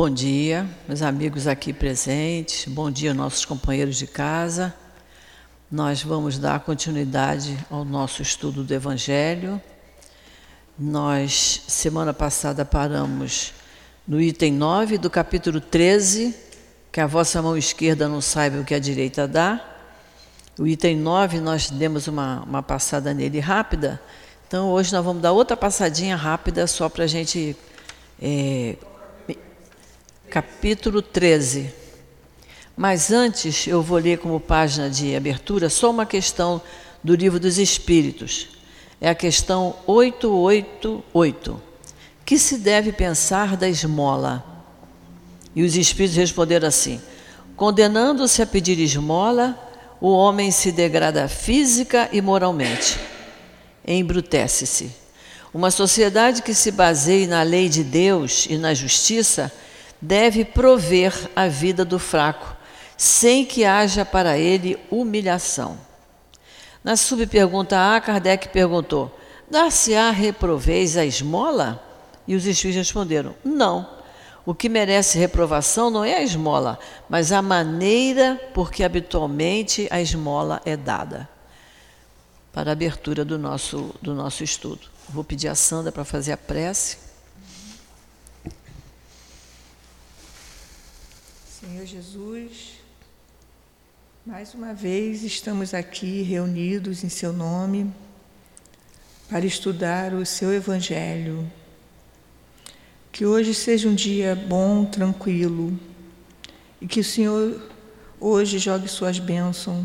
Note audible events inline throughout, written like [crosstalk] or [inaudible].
Bom dia, meus amigos aqui presentes, bom dia, nossos companheiros de casa. Nós vamos dar continuidade ao nosso estudo do Evangelho. Nós, semana passada, paramos no item 9 do capítulo 13, que a vossa mão esquerda não saiba o que a direita dá. O item 9, nós demos uma, uma passada nele rápida. Então, hoje nós vamos dar outra passadinha rápida, só para a gente é, capítulo 13. Mas antes, eu vou ler como página de abertura só uma questão do Livro dos Espíritos. É a questão 888. Que se deve pensar da esmola? E os Espíritos responderam assim: Condenando-se a pedir esmola, o homem se degrada física e moralmente, embrutece-se. Uma sociedade que se baseie na lei de Deus e na justiça deve prover a vida do fraco, sem que haja para ele humilhação. Na subpergunta A, Kardec perguntou: Dar-se-á reproveis a esmola? E os espíritos responderam: Não. O que merece reprovação não é a esmola, mas a maneira por que habitualmente a esmola é dada. Para a abertura do nosso, do nosso estudo. Vou pedir a Sandra para fazer a prece. Senhor Jesus, mais uma vez estamos aqui reunidos em Seu nome para estudar o Seu Evangelho. Que hoje seja um dia bom, tranquilo e que o Senhor hoje jogue Suas bênçãos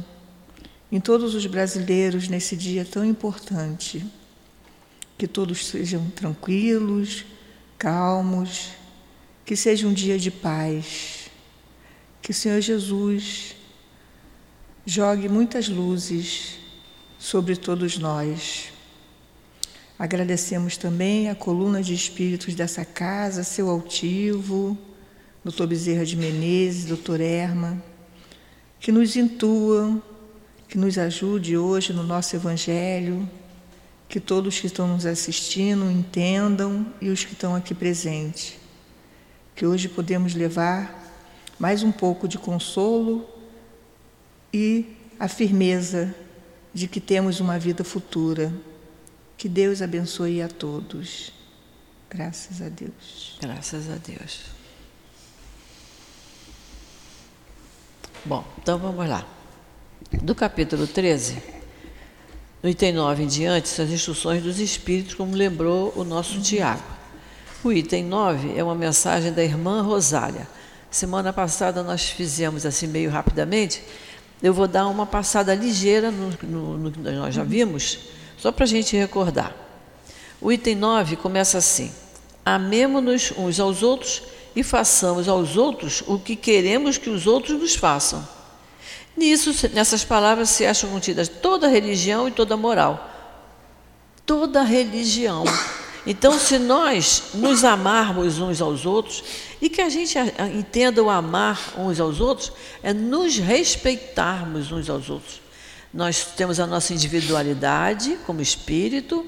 em todos os brasileiros nesse dia tão importante. Que todos sejam tranquilos, calmos, que seja um dia de paz que o Senhor Jesus jogue muitas luzes sobre todos nós. Agradecemos também a coluna de espíritos dessa casa, seu altivo, doutor Bezerra de Menezes, doutor Erma, que nos intuam, que nos ajude hoje no nosso Evangelho, que todos que estão nos assistindo entendam e os que estão aqui presentes. Que hoje podemos levar mais um pouco de consolo e a firmeza de que temos uma vida futura. Que Deus abençoe a todos. Graças a Deus. Graças a Deus. Bom, então vamos lá. Do capítulo 13, no item 9 em diante, são as instruções dos Espíritos, como lembrou o nosso Tiago. O item 9 é uma mensagem da irmã Rosália Semana passada nós fizemos assim meio rapidamente. Eu vou dar uma passada ligeira no, que nós já vimos, só para a gente recordar. O item 9 começa assim: Amemo-nos uns aos outros e façamos aos outros o que queremos que os outros nos façam. Nisso, nessas palavras se acham contidas toda religião e toda moral. Toda religião. Então, se nós nos amarmos uns aos outros, e que a gente entenda o amar uns aos outros, é nos respeitarmos uns aos outros. Nós temos a nossa individualidade como espírito,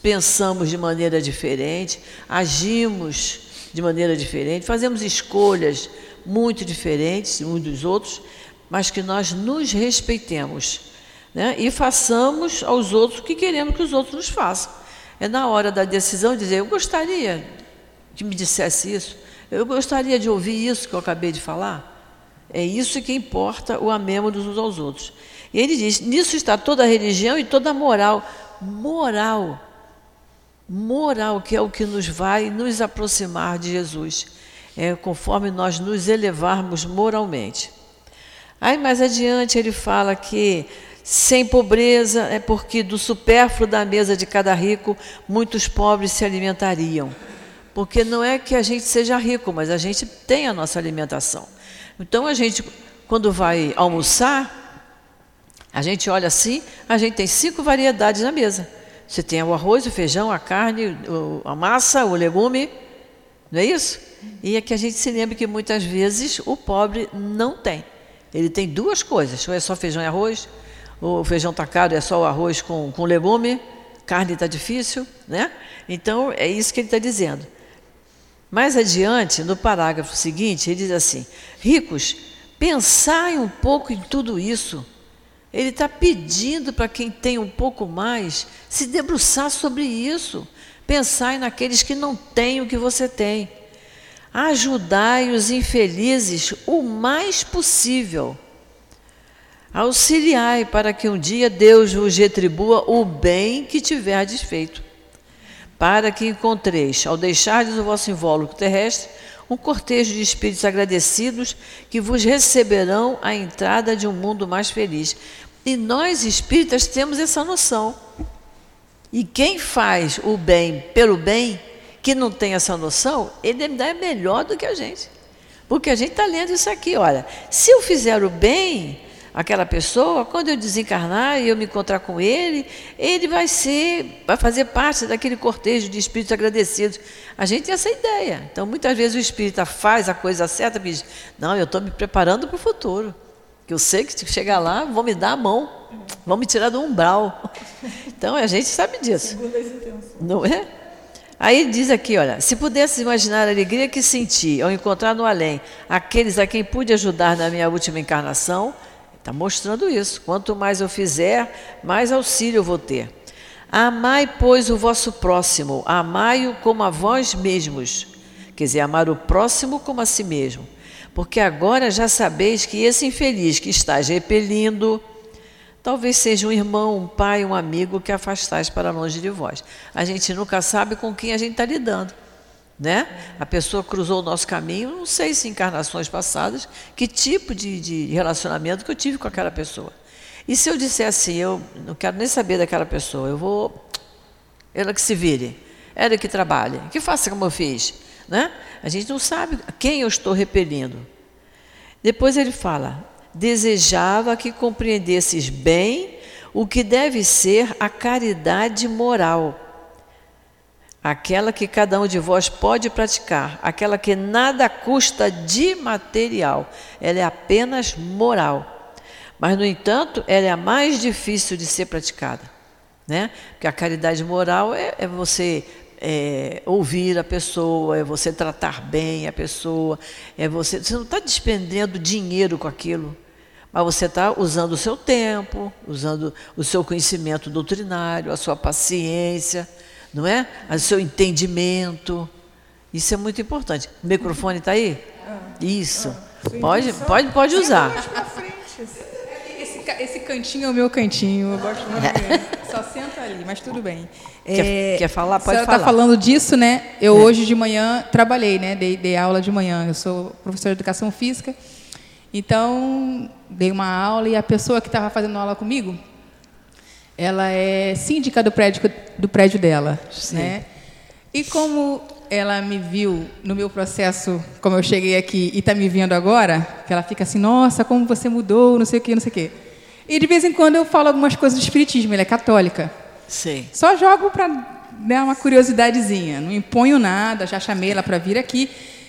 pensamos de maneira diferente, agimos de maneira diferente, fazemos escolhas muito diferentes uns dos outros, mas que nós nos respeitemos né? e façamos aos outros o que queremos que os outros nos façam. É na hora da decisão dizer: eu gostaria que me dissesse isso, eu gostaria de ouvir isso que eu acabei de falar. É isso que importa o amemos uns aos outros. E ele diz: nisso está toda a religião e toda a moral. Moral. Moral, que é o que nos vai nos aproximar de Jesus. É conforme nós nos elevarmos moralmente. Aí mais adiante ele fala que sem pobreza, é porque do supérfluo da mesa de cada rico, muitos pobres se alimentariam. Porque não é que a gente seja rico, mas a gente tem a nossa alimentação. Então a gente, quando vai almoçar, a gente olha assim, a gente tem cinco variedades na mesa. Você tem o arroz, o feijão, a carne, a massa, o legume, não é isso? E é que a gente se lembra que muitas vezes o pobre não tem. Ele tem duas coisas, ou é só feijão e arroz, o feijão está caro, é só o arroz com, com legume, carne está difícil, né? Então é isso que ele está dizendo. Mais adiante, no parágrafo seguinte, ele diz assim: Ricos, pensai um pouco em tudo isso. Ele está pedindo para quem tem um pouco mais se debruçar sobre isso. Pensai naqueles que não têm o que você tem. Ajudai os infelizes o mais possível. Auxiliai para que um dia Deus vos retribua o bem que tiverdes feito. Para que encontreis, ao deixardes o vosso invólucro terrestre, um cortejo de espíritos agradecidos que vos receberão a entrada de um mundo mais feliz. E nós espíritas temos essa noção. E quem faz o bem pelo bem, que não tem essa noção, ele ainda é melhor do que a gente. Porque a gente está lendo isso aqui, olha. Se eu fizer o bem àquela pessoa, quando eu desencarnar e eu me encontrar com ele, ele vai ser, vai fazer parte daquele cortejo de espíritos agradecidos. A gente tem essa ideia. Então, muitas vezes o espírita faz a coisa certa e diz: Não, eu estou me preparando para o futuro. Que eu sei que se chegar lá, vão me dar a mão, vão me tirar do umbral. [laughs] Então a gente sabe disso. Não é? Aí diz aqui, olha, se pudesse imaginar a alegria que senti ao encontrar no além aqueles a quem pude ajudar na minha última encarnação, está mostrando isso. Quanto mais eu fizer, mais auxílio eu vou ter. Amai, pois, o vosso próximo, amai-o como a vós mesmos. Quer dizer, amar o próximo como a si mesmo. Porque agora já sabeis que esse infeliz que estás repelindo, Talvez seja um irmão, um pai, um amigo que afastais para longe de vós. A gente nunca sabe com quem a gente está lidando. Né? A pessoa cruzou o nosse caminho, não sei se encarnações passadas, que tipo de, de relacionamento que eu tive com aquela pessoa. E se eu disser assim, eu não quero nem saber daquela pessoa, eu vou. Ela que se vire, ela que trabalhe, que faça como eu fiz. Né? A gente não sabe quem eu estou repelindo. Depois ele fala: desejava que compreendesses bem o que deve ser a caridade moral, aquela que cada um de vós pode praticar, aquela que nada custa de material, ela é apenas moral. Mas, no entanto, ela é a mais difícil de ser praticada. Né? Porque a caridade moral é, é você é, ouvir a pessoa, é você tratar bem a pessoa, é você. Você não está despendendo dinheiro com aquilo mas você está usando o seu tempo, usando o seu conhecimento doutrinário, a sua paciência, não é? O seu entendimento. Isso é muito importante. O microfone está aí? Isso. Pode, pode, pode usar. Esse, esse cantinho é o meu cantinho. Eu gosto muito dele. [laughs] Só senta ali, mas tudo bem. Quer, é, quer falar? Pode tá falar. está falando disso, né? Eu é. hoje de manhã trabalhei, né? Dei, dei aula de manhã. Eu sou professora de educação física. Então, dei uma aula e a pessoa que estava fazendo aula comigo, ela é síndica do prédio, do prédio dela. Sim. Né? E como ela me viu no meu processo, como eu cheguei aqui e está me vendo agora, que ela fica assim, nossa, como você mudou, não sei o quê, não sei o quê. E de vez em quando eu falo algumas coisas do espiritismo, ela é católica. Sim. Só jogo para dar uma curiosidadezinha, não imponho nada, já chamei ela para vir aqui.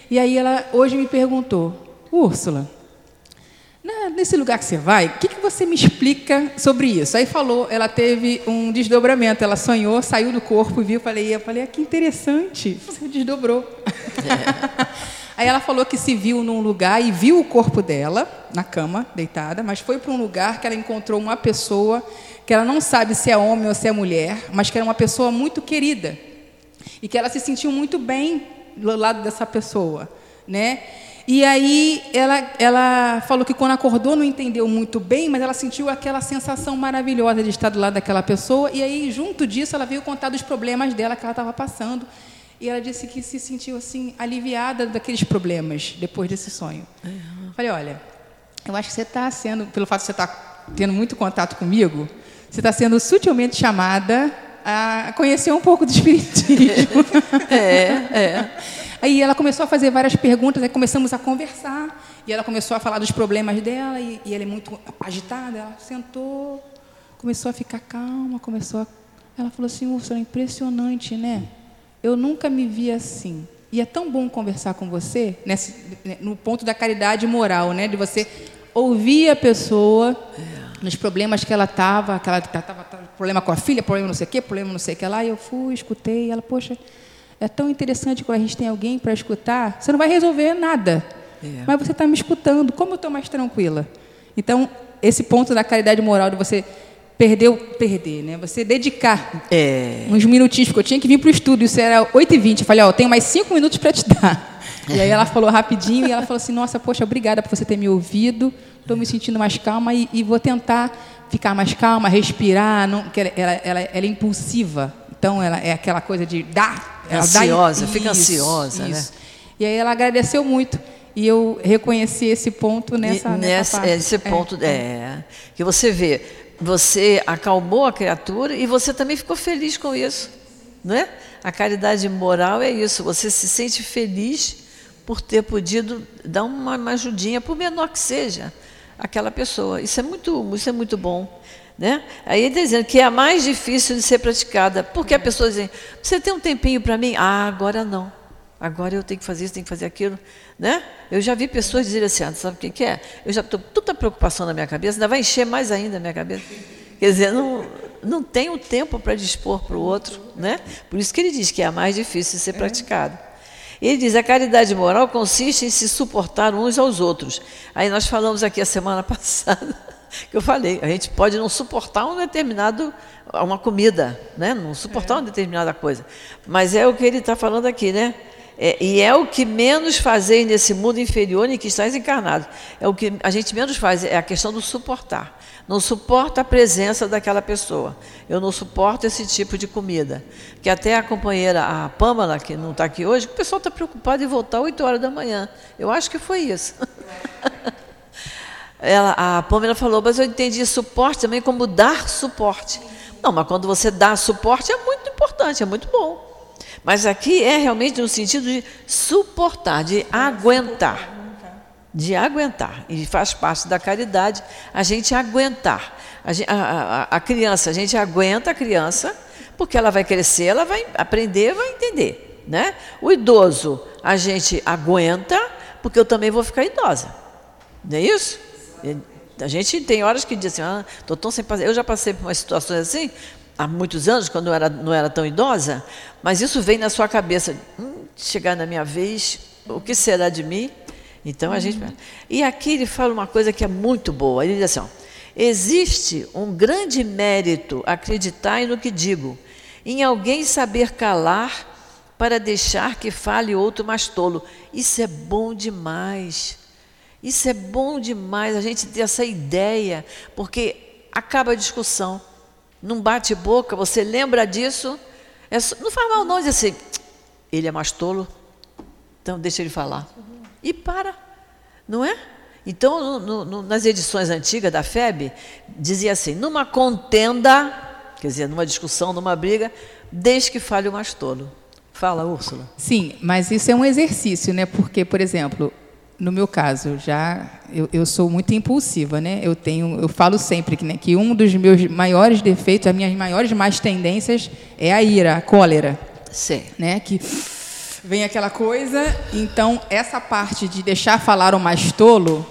E aí ela hoje me perguntou, Úrsula, nesse lugar que você vai, o que, que você me explica sobre isso? Aí falou, ela teve um desdobramento, ela sonhou, saiu do corpo e viu, falei, eu falei, ah, que interessante, você desdobrou. É. [laughs] Aí ela falou que se viu num lugar e viu o corpo dela na cama, deitada, mas foi para um lugar que ela encontrou uma pessoa que ela não sabe se é homem ou se é mulher, mas que era uma pessoa muito querida e que ela se sentiu muito bem do lado dessa pessoa, né? E aí ela, ela falou que quando acordou não entendeu muito bem, mas ela sentiu aquela sensação maravilhosa de estar do lado daquela pessoa. E aí, junto disso, ela veio contar dos problemas dela que ela estava passando. E ela disse que se sentiu assim aliviada daqueles problemas depois desse sonho. Uhum. Falei, olha, eu acho que você está sendo, pelo fato de você estar tá tendo muito contato comigo, você está sendo sutilmente chamada a conhecer um pouco do espiritismo. [laughs] é, é. Aí ela começou a fazer várias perguntas, aí começamos a conversar, e ela começou a falar dos problemas dela, e, e ela é muito agitada, ela sentou, começou a ficar calma, começou a... Ela falou assim, Úrsula, é impressionante, né? Eu nunca me vi assim. E é tão bom conversar com você, nesse, no ponto da caridade moral, né? De você ouvir a pessoa nos problemas que ela estava, que ela estava problema com a filha, problema não sei o quê, problema não sei o que lá. E eu fui, escutei, e ela, poxa, é tão interessante quando a gente tem alguém para escutar. Você não vai resolver nada, É. mas você está me escutando. Como eu estou mais tranquila? Então, esse ponto da caridade moral de você perder, o- perder, né? Você dedicar É. uns minutinhos, porque eu tinha que vir para o estudo, isso era 8h20. Eu falei, ó, tenho mais cinco minutos para te dar. E aí ela falou rapidinho, e ela falou assim, nossa, poxa, obrigada por você ter me ouvido, estou me sentindo mais calma e, e vou tentar ficar mais calma, respirar, não, ela, ela- ela é impulsiva, então ela é aquela coisa de dar. Dá- Ansiosa, fica ansiosa, né? E aí ela agradeceu muito, e eu reconheci esse ponto nessa, E nessa nessa- parte. esse ponto é, que você vê, você acalmou a criatura e você também ficou feliz com isso, não é? A caridade moral é isso. Você se sente feliz por ter podido dar uma, uma ajudinha, por menor que seja, aquela pessoa. Isso é muito, isso é muito bom. Né? Aí ele está dizendo que é a mais difícil de ser praticada. Porque a pessoa diz, você tem um tempinho para mim? Ah, agora não. Agora eu tenho que fazer isso, tenho que fazer aquilo. Né? Eu já vi pessoas dizerem assim, ah, sabe o que, que é? Eu já estou toda preocupação na minha cabeça, ainda vai encher mais ainda a minha cabeça. Quer dizer, não, não tenho tempo para dispor para o outro. Né? Por isso que ele diz que é a mais difícil de ser praticada. Ele diz: a caridade moral consiste em se suportar uns aos outros. Aí nós falamos aqui a semana [laughs] passada, que eu falei, a gente pode não suportar um determinado, uma comida, né? não suportar uma determinada coisa. Mas é o que ele está falando aqui, né? É, e é o que menos fazei nesse mundo inferior em que estás encarnado. É o que a gente menos faz, é a questão do suportar. Não suporta a presença daquela pessoa. Eu não suporto esse tipo de comida. Que até a companheira, a Pâmela, que não está aqui hoje, o pessoal está preocupado em voltar às 8 horas da manhã. Eu acho que foi isso. [laughs] Ela, a Pâmela falou, mas eu entendi suporte também como dar suporte. Não, mas quando você dá suporte é muito importante, é muito bom. Mas aqui é realmente no sentido de suportar, de aguentar. De aguentar. E faz parte da caridade a gente aguentar. A, a- a- a criança, a gente aguenta a criança, porque ela vai crescer, ela vai aprender, vai entender. Né? O idoso, a gente aguenta, porque eu também vou ficar idosa. Não é isso? A gente tem horas que diz assim, ah, estou tão sem fazer. Eu já passei por umas situações assim, há muitos anos, quando eu era, não era tão idosa, mas isso vem na sua cabeça. Hum, chegar na minha vez, o que será de mim? Então a gente. E aqui ele fala uma coisa que é muito boa. Ele diz assim: ó, existe um grande mérito, acreditai no que digo, em alguém saber calar para deixar que fale outro mais tolo. Isso é bom demais. Isso é bom demais a gente ter essa ideia, porque acaba a discussão. Num bate-boca, você lembra disso? é só- não faz mal não dizer assim, ele é mais tolo, então deixa ele falar. E para, não é? Então, no- no- nas edições antigas da FEB, dizia assim, numa contenda, quer dizer, numa discussão, numa briga, desde que fale o mais tolo. Fala, Úrsula. Sim, mas isso é um exercício, né? Porque, por exemplo, no meu caso, já eu, eu sou muito impulsiva, né? Eu tenho, eu falo sempre que, né, que um dos meus maiores defeitos, as minhas maiores más tendências é a ira, a cólera, Sim. né? Que vem aquela coisa. Então, essa parte de deixar falar o mais tolo,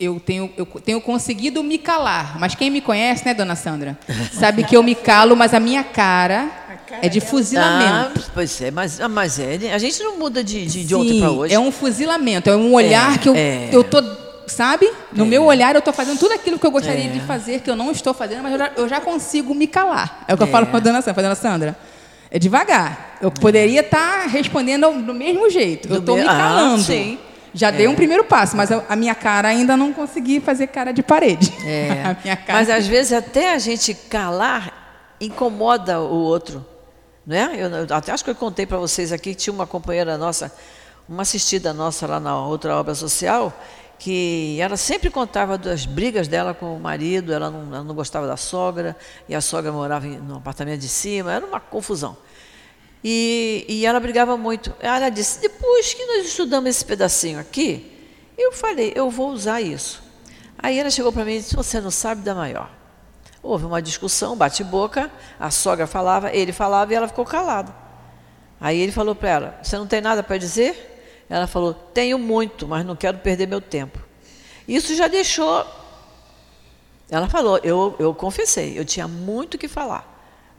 eu tenho, eu tenho conseguido me calar. Mas quem me conhece, né, dona Sandra, sabe que eu me calo, mas a minha cara é de fuzilamento. Ah, pois é, mas, ah, mas é, a gente não muda de, de, de ontem para hoje. É um fuzilamento, é um olhar É, que eu, é. eu tô, sabe? No meu olhar eu estou fazendo tudo aquilo que eu gostaria de fazer, que eu não estou fazendo, mas eu já, eu já consigo me calar. É o que eu É. falo para a dona Sandra, pra dona Sandra. É devagar. Eu poderia estar respondendo ao- do mesmo jeito. eu Do estou me me- ah, calando. sim. Já dei um primeiro passo, mas a, a minha cara ainda não consegui fazer cara de parede. É. [laughs] a minha cara Mas às vezes até a gente calar incomoda o outro. Né? Eu, até acho que eu contei para vocês aqui que tinha uma companheira nossa, uma assistida nossa lá na outra obra social, que ela sempre contava das brigas dela com o marido, ela não, ela não gostava da sogra, e a sogra morava no apartamento de cima, era uma confusão. E, e ela brigava muito. Ela disse: depois que nós estudamos esse pedacinho aqui, eu falei, eu vou usar isso. Aí ela chegou para mim e disse: Você não sabe da maior. Houve uma discussão, bate-boca, a sogra falava, ele falava e ela ficou calada. Aí ele falou para ela: Você não tem nada para dizer? Ela falou: Tenho muito, mas não quero perder meu tempo. Isso já deixou. Ela falou: Eu, eu confessei, eu tinha muito que falar,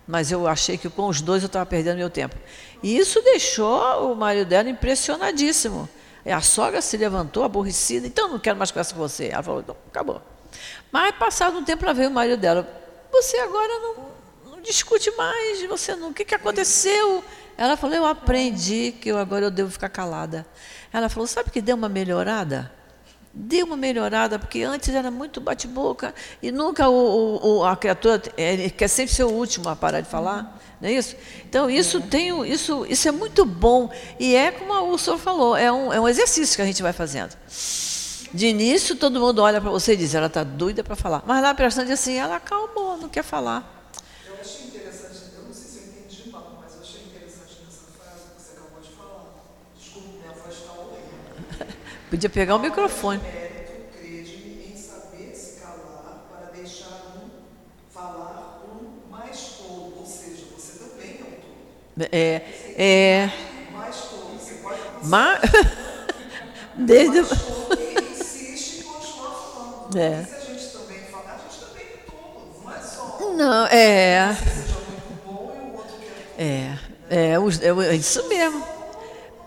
mas eu achei que com os dois eu estava perdendo meu tempo. E isso deixou o marido dela impressionadíssimo. E a sogra se levantou aborrecida, então não quero mais conversar com você. Ela falou, acabou. Mas passado um tempo, ela veio o marido dela. Você agora não, não discute mais, você não. O que, que aconteceu? Ela falou, eu aprendi que eu, agora eu devo ficar calada. Ela falou, sabe que deu uma melhorada? Deu uma melhorada, porque antes era muito bate-boca e nunca o, o, a criatura ele quer sempre ser o último a parar de falar, não é isso? Então, isso, tem, isso, isso é muito bom e é como o senhor falou, é um, é um exercício que a gente vai fazendo. De início, todo mundo olha para você e diz, ela está doida para falar. Mas lá prestando assim, ela acalmou, não quer falar. Eu achei interessante, eu não sei se eu entendi mal, mas eu achei interessante nessa frase que você acabou de falar. Desculpa, minha voz está horrível. [laughs] Podia pegar o microfone. Mérito, crede em saber se calar para deixar um falar um mais tolo. Ou seja, você também é um. É, Mais tolo. Você pode mas, [laughs] desde, mais tolo e insiste em continuar falando. É. Se a gente também falar, a gente também é tolo. Não é só não, é, muito bom e o outro que é é, é, é isso mesmo.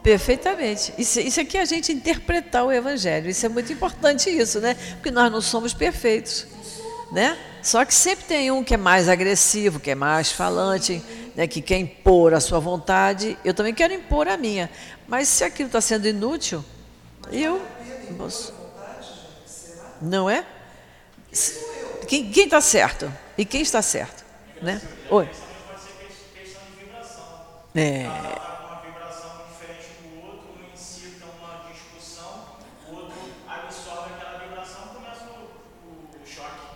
Perfeitamente. Isso, isso aqui é a gente interpretar o Evangelho. Isso é muito importante, isso, né? Porque nós não somos perfeitos. Né? Só que sempre tem um que é mais agressivo, que é mais falante, né? que quer impor a sua vontade. Eu também quero impor a minha. Mas se aquilo está sendo inútil, eu. Não é? Quem está certo? E quem está certo? Né? Oi. É,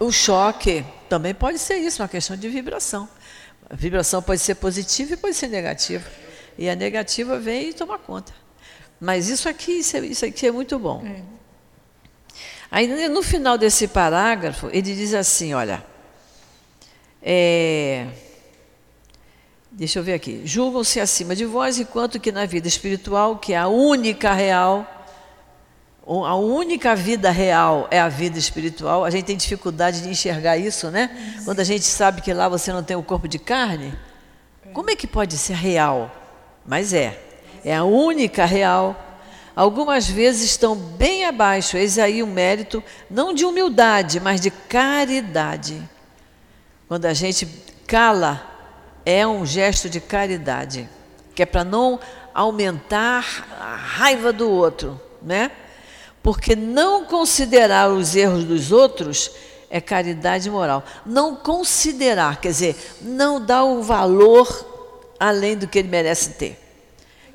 o choque. Também pode ser isso, uma questão de vibração. A vibração pode ser positiva e pode ser negativa. E a negativa vem e toma conta. Mas isso aqui, isso, é- isso aqui é muito bom. Aí no final desse parágrafo, ele diz assim, olha. é, deixa eu ver aqui. Julgam-se acima de vós, enquanto que na vida espiritual, que é a única real, a única vida real é a vida espiritual. A gente tem dificuldade de enxergar isso, né? Quando a gente sabe que lá você não tem o corpo de carne, como é que pode ser real? Mas é. É a única real. Algumas vezes estão bem abaixo. Eis aí um mérito, não de humildade, mas de caridade. Quando a gente cala, é um gesto de caridade, que é para não aumentar a raiva do outro, né? Porque não considerar os erros dos outros é caridade moral. Não considerar, quer dizer, não dar o valor além do que ele merece ter.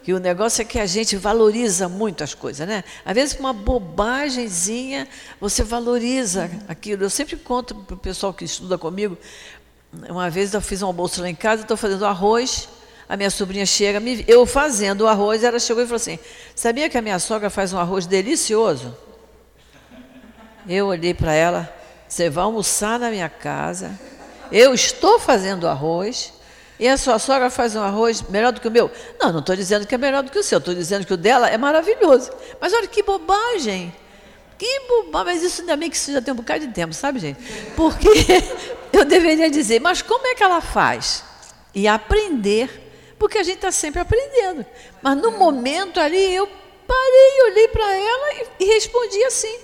Que o negócio é que a gente valoriza muito as coisas, né? Às vezes, uma bobagemzinha, você valoriza aquilo. Eu sempre conto para o pessoal que estuda comigo. Uma vez eu fiz um almoço lá em casa, estou fazendo arroz, a minha sobrinha chega, eu fazendo o arroz, ela chegou e falou assim: Sabia que a minha sogra faz um arroz delicioso? Eu olhei para ela, você vai almoçar na minha casa, eu estou fazendo arroz, e a sua sogra faz um arroz melhor do que o meu? Não, não estou dizendo que é melhor do que o seu, estou dizendo que o dela é maravilhoso. Mas olha que bobagem! Que bobagem, mas isso ainda bem que isso já tem um bocado de tempo, sabe, gente? Porque [laughs] eu deveria dizer, mas como é que ela faz? E aprender, porque a gente está sempre aprendendo. Mas no momento ali, eu parei, olhei para ela e, e respondi assim.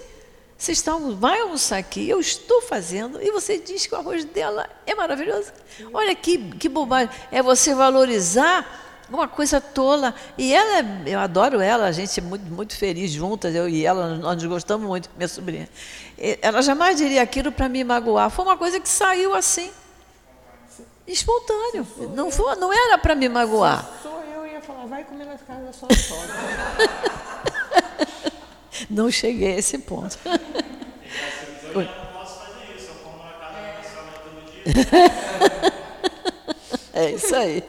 Vocês estão, vai almoçar aqui, eu estou fazendo, e você diz que o arroz dela é maravilhoso. Olha que, que bobagem. É você valorizar uma coisa tola. E ela, é- eu adoro ela, a gente é muito, muito feliz juntas, eu e ela, nós nos gostamos muito, minha sobrinha. Ela jamais diria aquilo para me magoar. Foi uma coisa que saiu assim, espontâneo. Não, foi, não era para me magoar. Sou eu ia falar, vai comer na casa da sua [laughs] sogra. Não cheguei a esse ponto. Eu já não posso fazer isso, eu como na casa da minha sogra todo dia. É isso aí.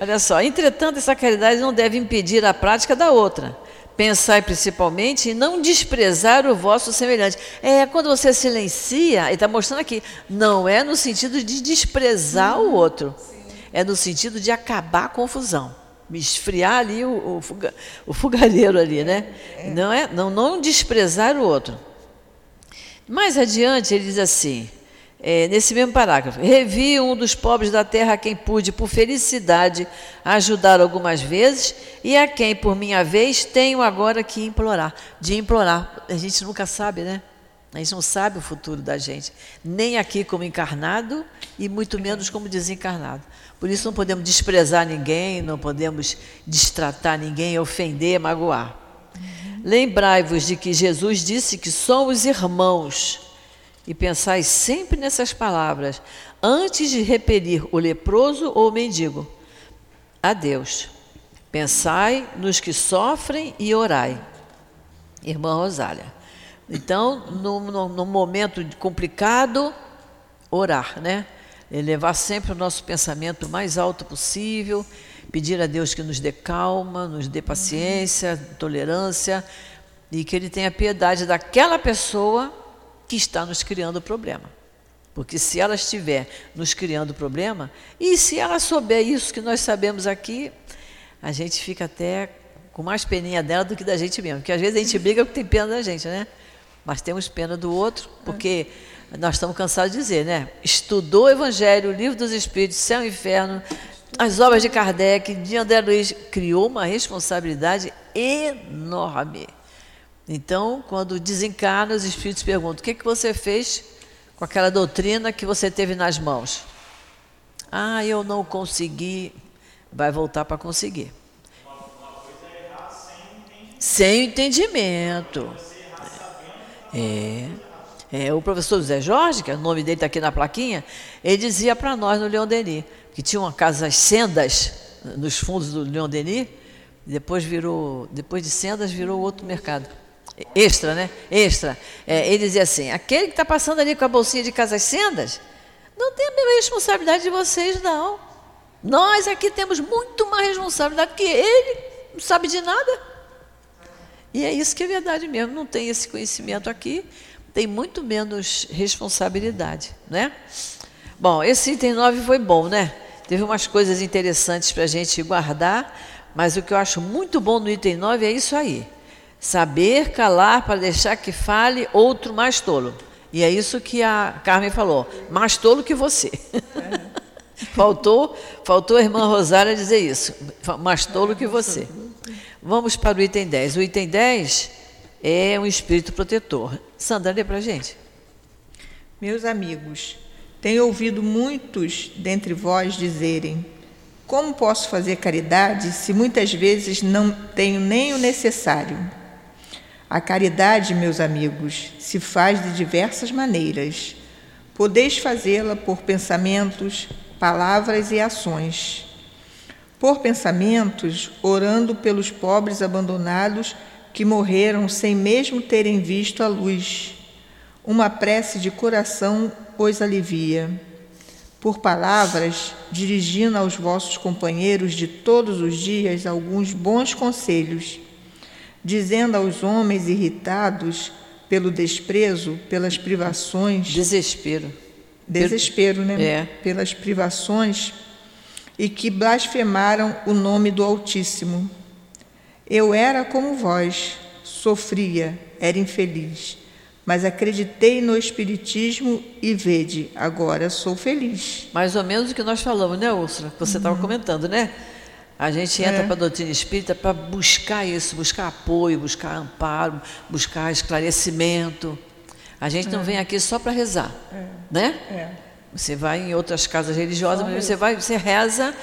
Olha só, entretanto, essa caridade não deve impedir a prática da outra. Pensai principalmente em não desprezar o vosso semelhante. É, quando você silencia, ele está mostrando aqui, não é no sentido de desprezar o outro, é no sentido de acabar a confusão. Me esfriar ali o, o, fuga- o fogareiro ali, né? Não, é, não, não desprezar o outro. Mais adiante, ele diz assim: é, nesse mesmo parágrafo. Revi um dos pobres da terra a quem pude, por felicidade, ajudar algumas vezes, e a quem, por minha vez, tenho agora que implorar. De implorar. A gente nunca sabe, né? A gente não sabe o futuro da gente, nem aqui como encarnado e muito menos como desencarnado. Por isso não podemos desprezar ninguém, não podemos destratar ninguém, ofender, magoar. Lembrai-vos de que Jesus disse que somos irmãos e pensai sempre nessas palavras antes de repelir o leproso ou o mendigo. A Deus. Pensai nos que sofrem e orai. Irmã Rosália. Então, num, momento complicado, orar, né? Elevar sempre o nosso pensamento o mais alto possível, pedir a Deus que nos dê calma, nos dê paciência, tolerância e que Ele tenha piedade daquela pessoa que está nos criando problema. Porque se ela estiver nos criando problema, e se ela souber isso que nós sabemos aqui, a gente fica até com mais peninha dela do que da gente mesmo. Porque às vezes a gente briga porque tem pena da gente, né? Mas temos pena do outro, porque nós estamos cansados de dizer, né? Estudou o Evangelho, o livro dos Espíritos, céu e inferno, as obras de Kardec, de André Luiz, criou uma responsabilidade enorme. Então, quando desencarna, os espíritos perguntam: o que, que você fez com aquela doutrina que você teve nas mãos? Ah, eu não consegui. Vai voltar para conseguir. sem entendimento. É. é. O professor José Jorge, que é o nome dele está aqui na plaquinha, ele dizia para nós no Leão Denis, que tinha uma casa às sendas nos fundos do Leão Denis, depois virou, depois de sendas virou outro mercado extra, né? Extra. É, ele dizia assim: aquele que está passando ali com a bolsinha de casas sendas, não tem a mesma responsabilidade de vocês, não. Nós aqui temos muito mais responsabilidade que ele, não sabe de nada. E é isso que é verdade mesmo, não tem esse conhecimento aqui, tem muito menos responsabilidade, né? Bom, esse item 9 foi bom, né? Teve umas coisas interessantes para a gente guardar, mas o que eu acho muito bom no item 9 é isso aí. Saber calar para deixar que fale outro mais tolo. E é isso que a Carmen falou, mais tolo que você. [laughs] faltou, faltou a irmã Rosária dizer isso, mais tolo que você. Vamos para o item 10. O item 10 é um espírito protetor. Sandra, lê para gente. Meus amigos, tenho ouvido muitos dentre vós dizerem: Como posso fazer caridade se muitas vezes não tenho nem o necessário? A caridade, meus amigos, se faz de diversas maneiras. Podeis fazê-la por pensamentos, palavras e ações. Por pensamentos, orando pelos pobres abandonados que morreram sem mesmo terem visto a luz. Uma prece de coração os alivia. Por palavras, dirigindo aos vossos companheiros de todos os dias alguns bons conselhos dizendo aos homens irritados pelo desprezo, pelas privações. Desespero. Desespero, né? É. Pelas privações e que blasfemaram o nome do Altíssimo. Eu era como vós, sofria, era infeliz, mas acreditei no Espiritismo e vede, agora sou feliz. Mais ou menos o que nós falamos, né, Úrsula? Você estava uhum. comentando, né? A gente entra é. para a doutrina espírita para buscar isso, buscar apoio, buscar amparo, buscar esclarecimento. A gente é. não vem aqui só para rezar, é. né? É. Você vai em outras casas religiosas, mas você vai, você reza,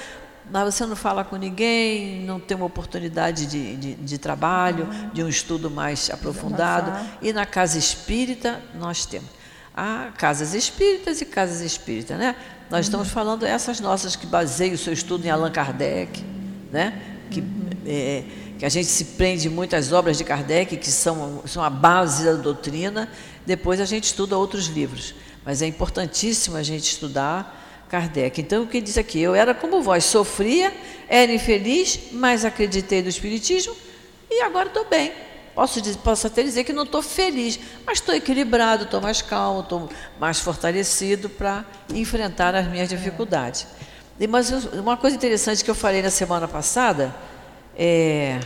mas você não fala com ninguém, não tem uma oportunidade de, de, de trabalho, uhum. de um estudo mais aprofundado. E na casa espírita nós temos. Há casas espíritas e casas espíritas, né? Nós uhum. estamos falando essas nossas que baseiam o seu estudo em Allan Kardec né? que, é, que a gente se prende muito às obras de Kardec, que são, são a base da doutrina, depois a gente estuda outros livros. Mas é importantíssimo a gente estudar Kardec. Então, o que diz aqui? Eu era como vós, sofria, era infeliz, mas acreditei no Espiritismo e agora estou bem. Posso, posso até dizer que não estou feliz, mas estou equilibrado, estou mais calmo, estou mais fortalecido para enfrentar as minhas dificuldades. Mas uma coisa interessante que eu falei na semana passada, é,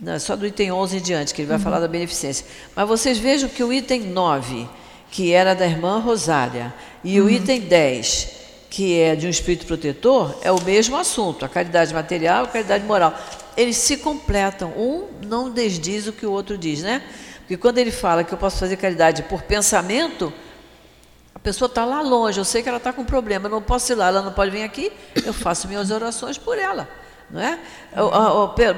não, só do item 11 em diante, que ele vai uhum. falar da beneficência. Mas vocês vejam que o item 9, que era da irmã Rosália, e o item 10, que é de um espírito protetor, é o mesmo assunto, a caridade material e a caridade moral. Eles se completam, um não desdiz o que o outro diz, né? Porque quando ele fala que eu posso fazer caridade por pensamento, a pessoa está lá longe, eu sei que ela está com problema, eu não posso ir lá, ela não pode vir aqui, eu faço minhas orações por ela. Não é?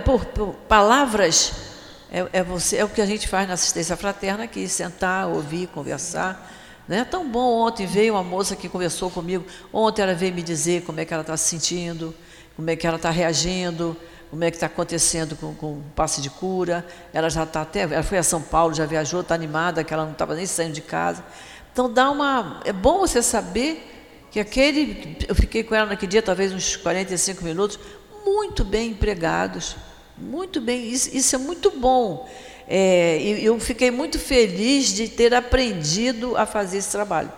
Por, por palavras, é, é, você, é o que a gente faz na assistência fraterna aqui, sentar, ouvir, conversar. É tão bom. Ontem veio uma moça que conversou comigo, ontem ela veio me dizer como é que ela está se sentindo, como é que ela está reagindo, como é que está acontecendo com, com o passe de cura. Ela já está até, ela foi a São Paulo, já viajou, está animada, que ela não estava nem saindo de casa. Então dá uma. É bom você saber que aquele. Eu fiquei com ela naquele dia, talvez uns 45 minutos, muito bem empregados, muito bem, isso, isso é muito bom. É, eu fiquei muito feliz de ter aprendido a fazer esse trabalho,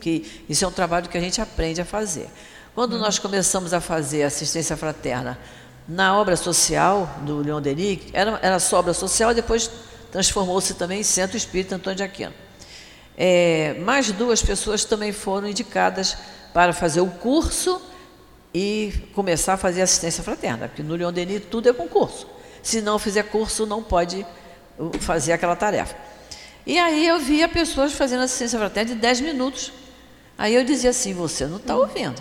que isso é um trabalho que a gente aprende a fazer. Quando nós começamos a fazer assistência fraterna na obra social do Leon Denis, era, era só obra social, depois transformou-se também em Centro Espírita Antônio de Aquino. É, mais duas pessoas também foram indicadas para fazer o curso e começar a fazer assistência fraterna, porque no Leon Denis tudo é concurso. Se não fizer curso, não pode uh, fazer aquela tarefa. E aí eu via pessoas fazendo assistência fraterna de 10 minutos. Aí eu dizia assim: você não está ouvindo.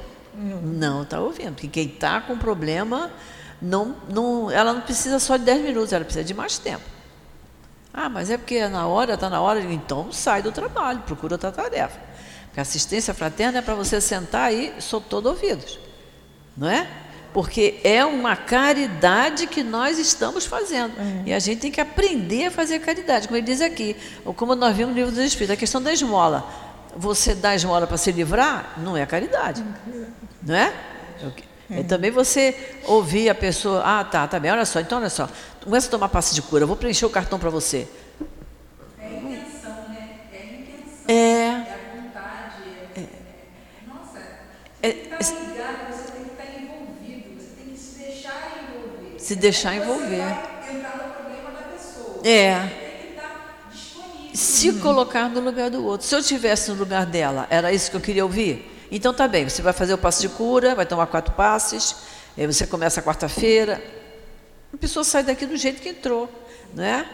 Não está ouvindo, porque quem está com problema, não, não, ela não precisa só de 10 minutos, ela precisa de mais tempo. Ah, mas é porque na hora, está na hora, então sai do trabalho, procura outra tarefa. Porque assistência fraterna é para você sentar aí, sou todo ouvidos não é? Porque é uma caridade que nós estamos fazendo. É. E a gente tem que aprender a fazer caridade. Como ele diz aqui, ou como nós vimos no livro dos Espíritos, a questão da esmola. Você dá esmola para se livrar, não é caridade. Não é? É. também você ouvir a pessoa, ah, tá, tá bem, olha só, então olha só, começa a tomar passe de cura, eu vou preencher o cartão para você. É a intenção, né? É a intenção. É. É a vontade. É, é, nossa, é, se deixar envolver. É. Se colocar no lugar do outro. Se eu estivesse no lugar dela, era isso que eu queria ouvir? Então tá bem, você vai fazer o passe de cura, vai tomar quatro passes, aí você começa a quarta-feira. A pessoa sai daqui do jeito que entrou, não é?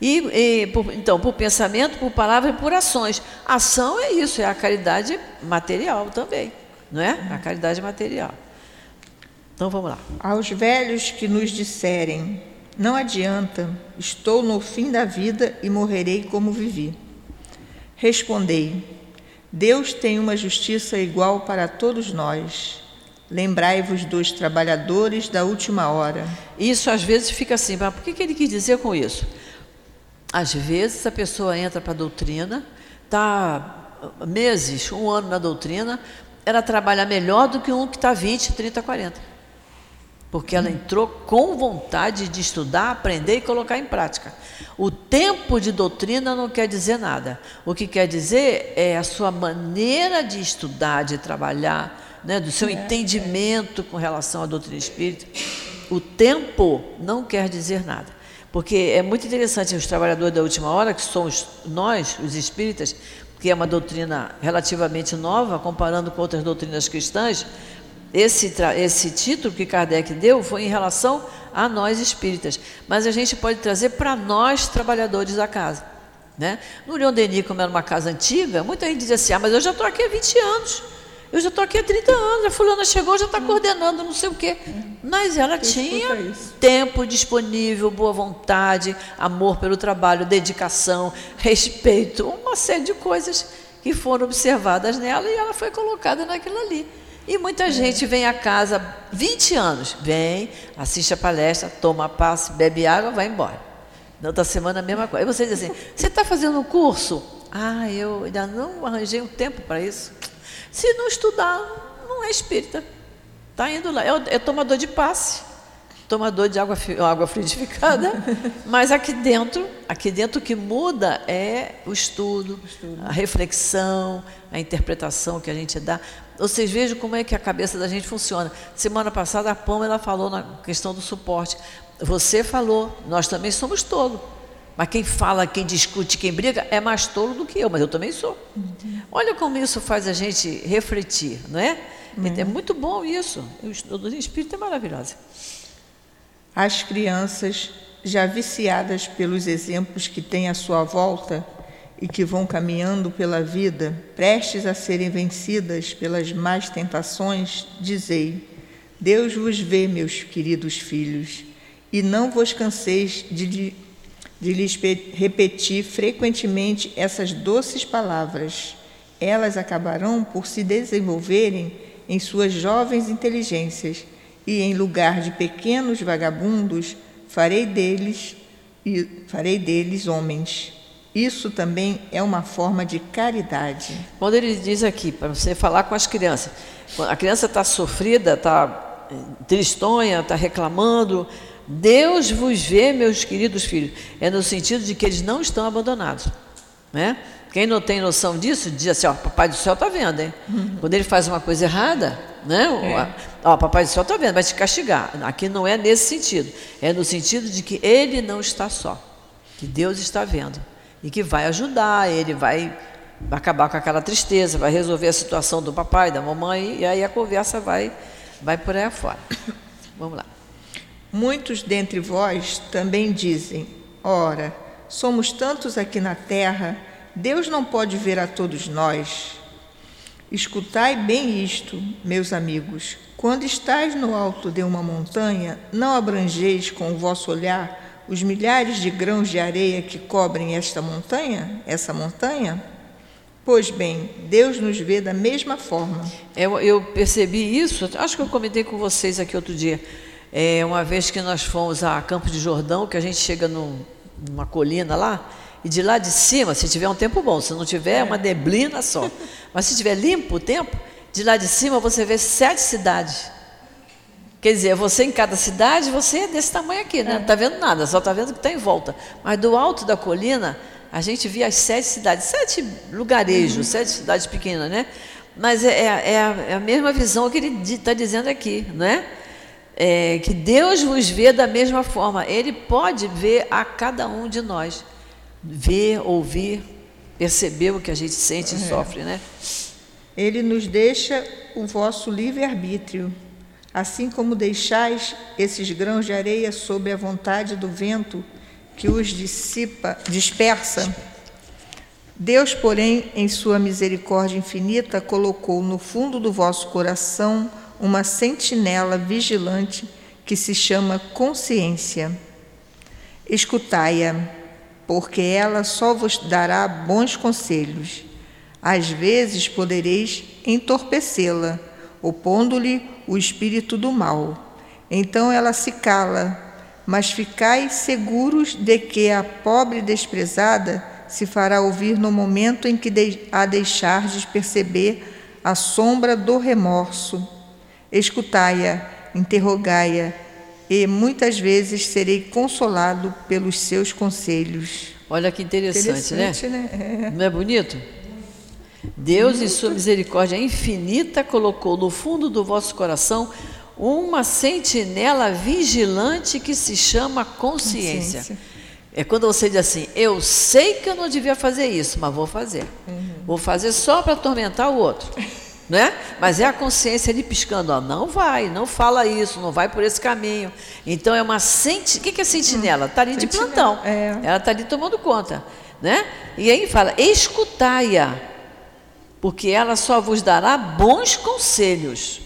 E, e por, então, por pensamento, por palavra e por ações. Ação é isso, é a caridade material também, não é? A caridade material. Então vamos lá. Aos velhos que nos disserem: Não adianta, estou no fim da vida e morrerei como vivi. Respondei: Deus tem uma justiça igual para todos nós. Lembrai-vos dos trabalhadores da última hora. Isso às vezes fica assim, mas por que, que ele quis dizer com isso? Às vezes a pessoa entra para a doutrina, está meses, um ano na doutrina, ela trabalha melhor do que um que está 20, 30, 40 porque ela entrou com vontade de estudar, aprender e colocar em prática. O tempo de doutrina não quer dizer nada. O que quer dizer é a sua maneira de estudar, de trabalhar, né, do seu é, entendimento com relação à doutrina espírita. O tempo não quer dizer nada. Porque é muito interessante os trabalhadores da última hora, que somos nós, os espíritas, que é uma doutrina relativamente nova, comparando com outras doutrinas cristãs, esse, esse título que Kardec deu foi em relação a nós espíritas, mas a gente pode trazer para nós trabalhadores da casa. Né? No Leon Denis, como era uma casa antiga, muita gente dizia assim: ah, mas eu já estou aqui há 20 anos, eu já estou aqui há 30 anos, a fulana chegou, já está hum. coordenando não sei o quê. Mas ela tinha tempo disponível, boa vontade, amor pelo trabalho, dedicação, respeito, uma série de coisas que foram observadas nela e ela foi colocada naquilo ali. E muita gente vem a casa 20 anos, vem, assiste a palestra, toma passe, bebe água, vai embora. Na outra semana a mesma coisa. Aí você diz assim: você está fazendo um curso? Ah, eu ainda não arranjei um tempo para isso. Se não estudar, não é espírita. Está indo lá. É, é tomador de passe tomador de água, água frutificada, [laughs] mas aqui dentro, aqui dentro o que muda é o estudo, o estudo, a reflexão, a interpretação que a gente dá. Vocês vejam como é que a cabeça da gente funciona. Semana passada a Pão ela falou na questão do suporte. Você falou, nós também somos tolos. Mas quem fala, quem discute, quem briga é mais tolo do que eu, mas eu também sou. Olha como isso faz a gente refletir, não é? É muito bom isso. O estudo do espírito é maravilhoso. As crianças, já viciadas pelos exemplos que têm à sua volta e que vão caminhando pela vida, prestes a serem vencidas pelas más tentações, dizei: Deus vos vê, meus queridos filhos, e não vos canseis de, de lhes pe- repetir frequentemente essas doces palavras. Elas acabarão por se desenvolverem em suas jovens inteligências, e em lugar de pequenos vagabundos, farei deles e farei deles homens. Isso também é uma forma de caridade. Quando ele diz aqui, para você falar com as crianças, a criança está sofrida, está tristonha, está reclamando, Deus vos vê, meus queridos filhos. É no sentido de que eles não estão abandonados. Né? Quem não tem noção disso, diz assim, ó, papai do céu está vendo, hein? Quando ele faz uma coisa errada, né? a- Ó, papai do céu está vendo, vai te castigar. Aqui não é nesse sentido. É no sentido de que ele não está só. Que Deus está vendo. E que vai ajudar, ele vai acabar com aquela tristeza, vai resolver a situação do papai, da mamãe, e aí a conversa vai, vai por aí afora. [coughs] Vamos lá. Muitos dentre vós também dizem: Ora, somos tantos aqui na terra, Deus não pode ver a todos nós. Escutai bem isto, meus amigos. Quando estáis no alto de uma montanha, não abrangeis com o vosso olhar os milhares de grãos de areia que cobrem esta montanha, essa montanha? Pois bem, Deus nos vê da mesma forma. Eu, eu percebi isso, acho que eu comentei com vocês aqui outro dia. É, uma vez que nós fomos a Campos de Jordão, que a gente chega num- numa colina lá, e de lá de cima, se tiver um tempo bom, se não tiver, é uma neblina só. Mas se tiver limpo o tempo, de lá de cima você vê sete cidades. Quer dizer, você em cada cidade, você é desse tamanho aqui, né? Não está vendo nada, só está vendo o que está em volta. Mas do alto da colina, a gente via as sete cidades, sete lugarejos, sete cidades pequenas, né? Mas é, é- é a, é a mesma visão que ele está dizendo aqui, não é? É, que Deus vos vê da mesma forma. Ele pode ver a cada um de nós. Ver, ouvir, perceber o que a gente sente e sofre, né? Ele nos deixa o vosso livre-arbítrio, assim como deixais esses grãos de areia sob a vontade do vento que os dissipa, dispersa. Deus, porém, em sua misericórdia infinita, colocou no fundo do vosso coração uma sentinela vigilante que se chama consciência. Escutai-a, porque ela só vos dará bons conselhos. Às vezes podereis entorpecê-la, opondo-lhe o espírito do mal. Então ela se cala, mas ficai seguros de que a pobre desprezada se fará ouvir no momento em que a deixardes perceber a sombra do remorso. Escutai-a, interrogai-a, e muitas vezes serei consolado pelos seus conselhos. Olha que interessante, Interessante, né? né? Não é bonito? Deus, em sua misericórdia infinita, colocou no fundo do vosso coração uma sentinela vigilante que se chama consciência. Consciência. É quando você diz assim: Eu sei que eu não devia fazer isso, mas vou fazer. Vou fazer só para atormentar o outro. [laughs] Né? Mas é a consciência ali piscando: ó, Não vai, não fala isso, não vai por esse caminho. Então é uma senti... O que que é sentinela? Está ali de Sentinela, plantão. é. Ela está ali tomando conta. Né? E aí fala: Escutai-a porque ela só vos dará bons conselhos.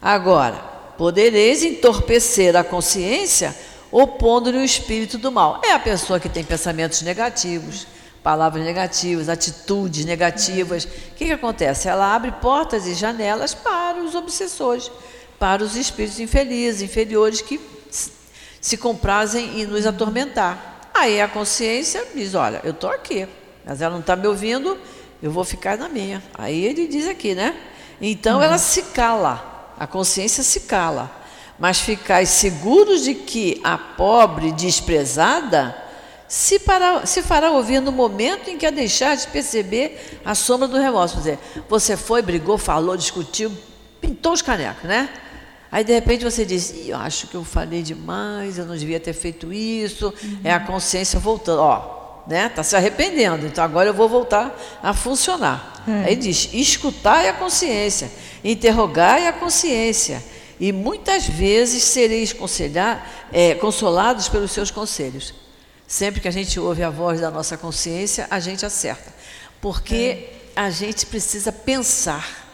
Agora, podereis entorpecer a consciência opondo-lhe o espírito do mal. É a pessoa que tem pensamentos negativos, palavras negativas, atitudes negativas. O que, que acontece? Ela abre portas e janelas para os obsessores, para os espíritos infelizes, inferiores que se comprazem em nos atormentar. Aí a consciência diz: Olha, eu estou aqui, mas ela não está me ouvindo, eu vou ficar na minha. Aí ele diz aqui, né? Então ela se cala, a consciência se cala. Mas ficais seguros de que a pobre desprezada se, para, se fará ouvir no momento em que a deixar de perceber a sombra do remorso. Quer dizer, você foi, brigou, falou, discutiu, pintou os canecos, né? Aí de repente você diz, "Ih, eu acho que eu falei demais, eu não devia ter feito isso. É a consciência voltando, ó, né? Tá se arrependendo. Então agora eu vou voltar a funcionar. Aí diz, escutai a consciência, interrogai a consciência. E muitas vezes sereis é, consolados pelos seus conselhos. Sempre que a gente ouve a voz da nossa consciência, a gente acerta. Porque a gente precisa pensar.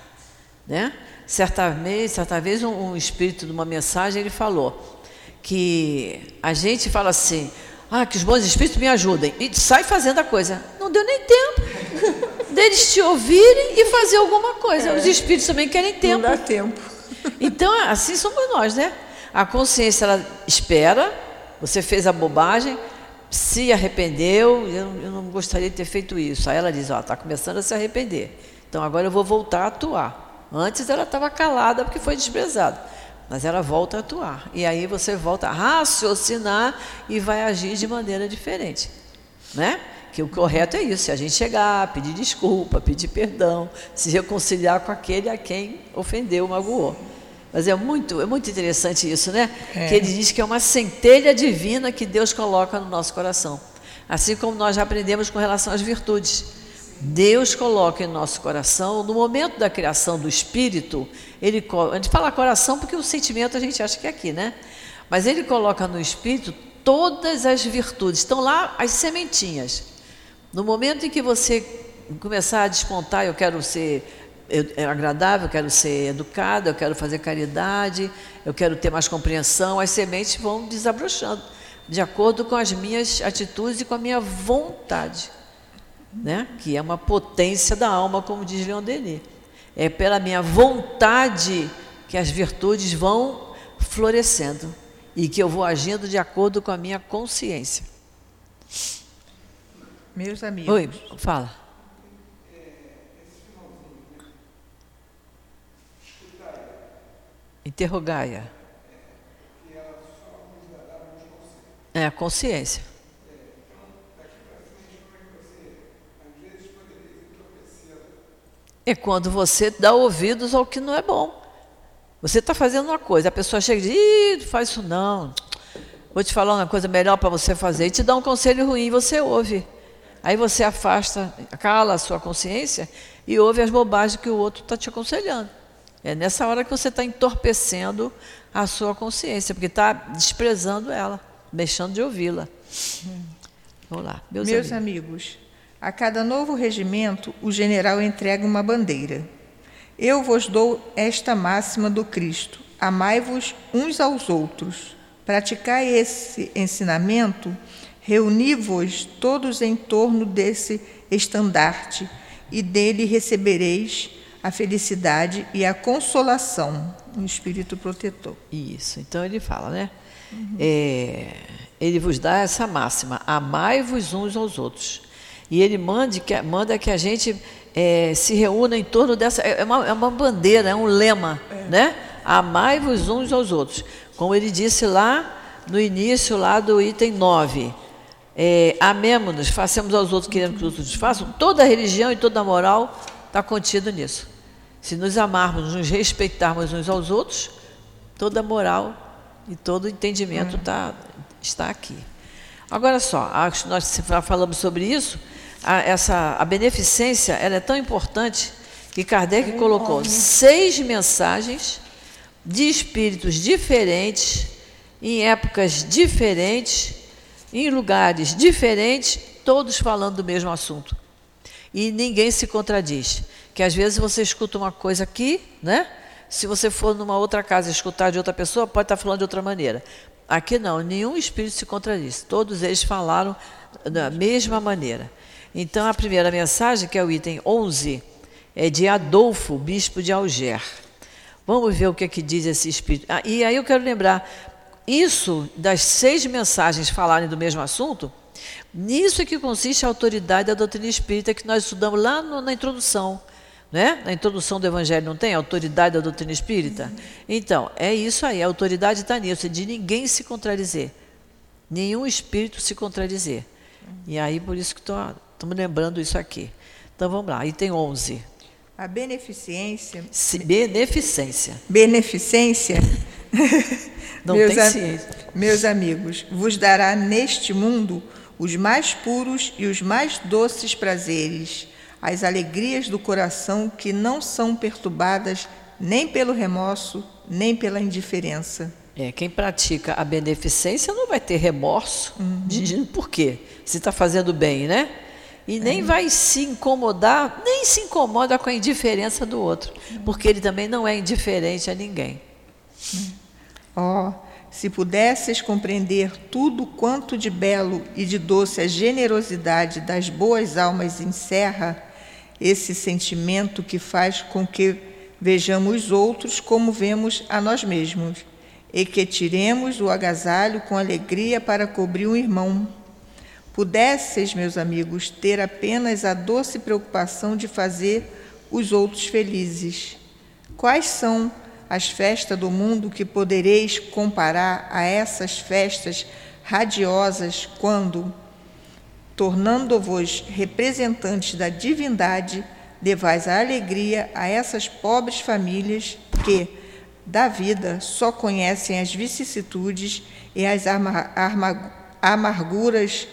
Né? Certa vez, certa vez um, um espírito de uma mensagem, ele falou que a gente fala assim, ah, que os bons espíritos me ajudem, e sai fazendo a coisa. Não deu nem tempo [laughs] deles te ouvirem e fazer alguma coisa. Os espíritos também querem tempo. Não dá tempo. [laughs] Então, assim somos nós, né? A consciência, ela espera, você fez a bobagem, se arrependeu, eu, eu não gostaria de ter feito isso. Aí ela diz, ó, está começando a se arrepender. Então agora eu vou voltar a atuar. Antes ela estava calada porque foi desprezada. Mas ela volta a atuar. E aí você volta a raciocinar e vai agir de maneira diferente. Né? Que o correto é isso, se a gente chegar, pedir desculpa, pedir perdão, se reconciliar com aquele a quem ofendeu, magoou. Mas é muito, é muito interessante isso, né? Que ele diz que é uma centelha divina que Deus coloca no nosso coração. Assim como nós já aprendemos com relação às virtudes. Deus coloca em nosso coração, no momento da criação do espírito, ele, a gente fala coração porque o sentimento a gente acha que é aqui, né? Mas ele coloca no espírito todas as virtudes. Estão lá as sementinhas. No momento em que você começar a despontar, eu quero ser é agradável, eu quero ser educado, eu quero fazer caridade, eu quero ter mais compreensão, as sementes vão desabrochando, de acordo com as minhas atitudes e com a minha vontade, né? que é uma potência da alma, como diz Leon Denis. É pela minha vontade que as virtudes vão florescendo e que eu vou agindo de acordo com a minha consciência. Meus amigos, Oi, fala. Interrogai-a. É a consciência. É quando você dá ouvidos ao que não é bom. Você está fazendo uma coisa, a pessoa chega e diz, faz isso não. Vou te falar uma coisa melhor para você fazer. E te dá um conselho ruim você ouve. Aí você afasta, cala a sua consciência e ouve as bobagens que o outro está te aconselhando. É nessa hora que você está entorpecendo a sua consciência, porque está desprezando ela, deixando de ouvi-la. Vamos lá, meus, meus amigos. amigos, a cada novo regimento, o general entrega uma bandeira. Eu vos dou esta máxima do Cristo: amai-vos uns aos outros. Praticai esse ensinamento, reuni-vos todos em torno desse estandarte, e dele recebereis a felicidade e a consolação, um espírito protetor. Isso, então ele fala, né? É, ele vos dá essa máxima: amai-vos uns aos outros. E ele manda que, manda que a gente é, se reúna em torno dessa. É uma, é uma bandeira, é um lema, né? Amai-vos uns aos outros. Como ele disse lá no início lá do item 9. É, Amemo-nos, façamos aos outros querendo que os outros façam. Toda a religião e toda a moral está contido nisso. Se nos amarmos, nos respeitarmos uns aos outros, toda a moral e todo o entendimento tá, está aqui. Agora só, nós falamos sobre isso, a, essa, a beneficência ela é tão importante que Kardec colocou seis mensagens de espíritos diferentes, em épocas diferentes, em lugares diferentes, todos falando do mesmo assunto. E ninguém se contradiz. Que às vezes você escuta uma coisa aqui, né? Se você for numa outra casa escutar de outra pessoa, pode estar falando de outra maneira. Aqui não, nenhum espírito se contradiz. Todos eles falaram da mesma maneira. Então, a primeira mensagem, que é o item 11, é de Adolfo, bispo de Alger. Vamos ver o que, é que diz esse espírito. Ah, e aí eu quero lembrar, isso das seis mensagens falarem do mesmo assunto, nisso é que consiste a autoridade da doutrina espírita que nós estudamos lá no, na introdução. Né? Na introdução do Evangelho não tem autoridade da doutrina espírita? Então, é isso aí, a autoridade está nisso, de ninguém se contradizer. Nenhum espírito se contradizer. E aí, por isso que estamos lembrando isso aqui. Então, vamos lá, item 11. A beneficência, Se- Beneficência. beneficência Não meus, tem ciência. meus amigos, vos dará neste mundo os mais puros e os mais doces prazeres, as alegrias do coração que não são perturbadas nem pelo remorso, nem pela indiferença. É, quem pratica a beneficência não vai ter remorso de, de por quê? Se está fazendo bem, né? E nem vai se incomodar, nem se incomoda com a indiferença do outro, porque ele também não é indiferente a ninguém. Oh, se pudesses compreender tudo quanto de belo e de doce a generosidade das boas almas encerra, esse sentimento que faz com que vejamos os outros como vemos a nós mesmos, e que tiremos o agasalho com alegria para cobrir um irmão. Pudesseis, meus amigos, ter apenas a doce preocupação de fazer os outros felizes. Quais são as festas do mundo que podereis comparar a essas festas radiosas quando, tornando-vos representantes da divindade, levais a alegria a essas pobres famílias que, da vida, só conhecem as vicissitudes e as amarguras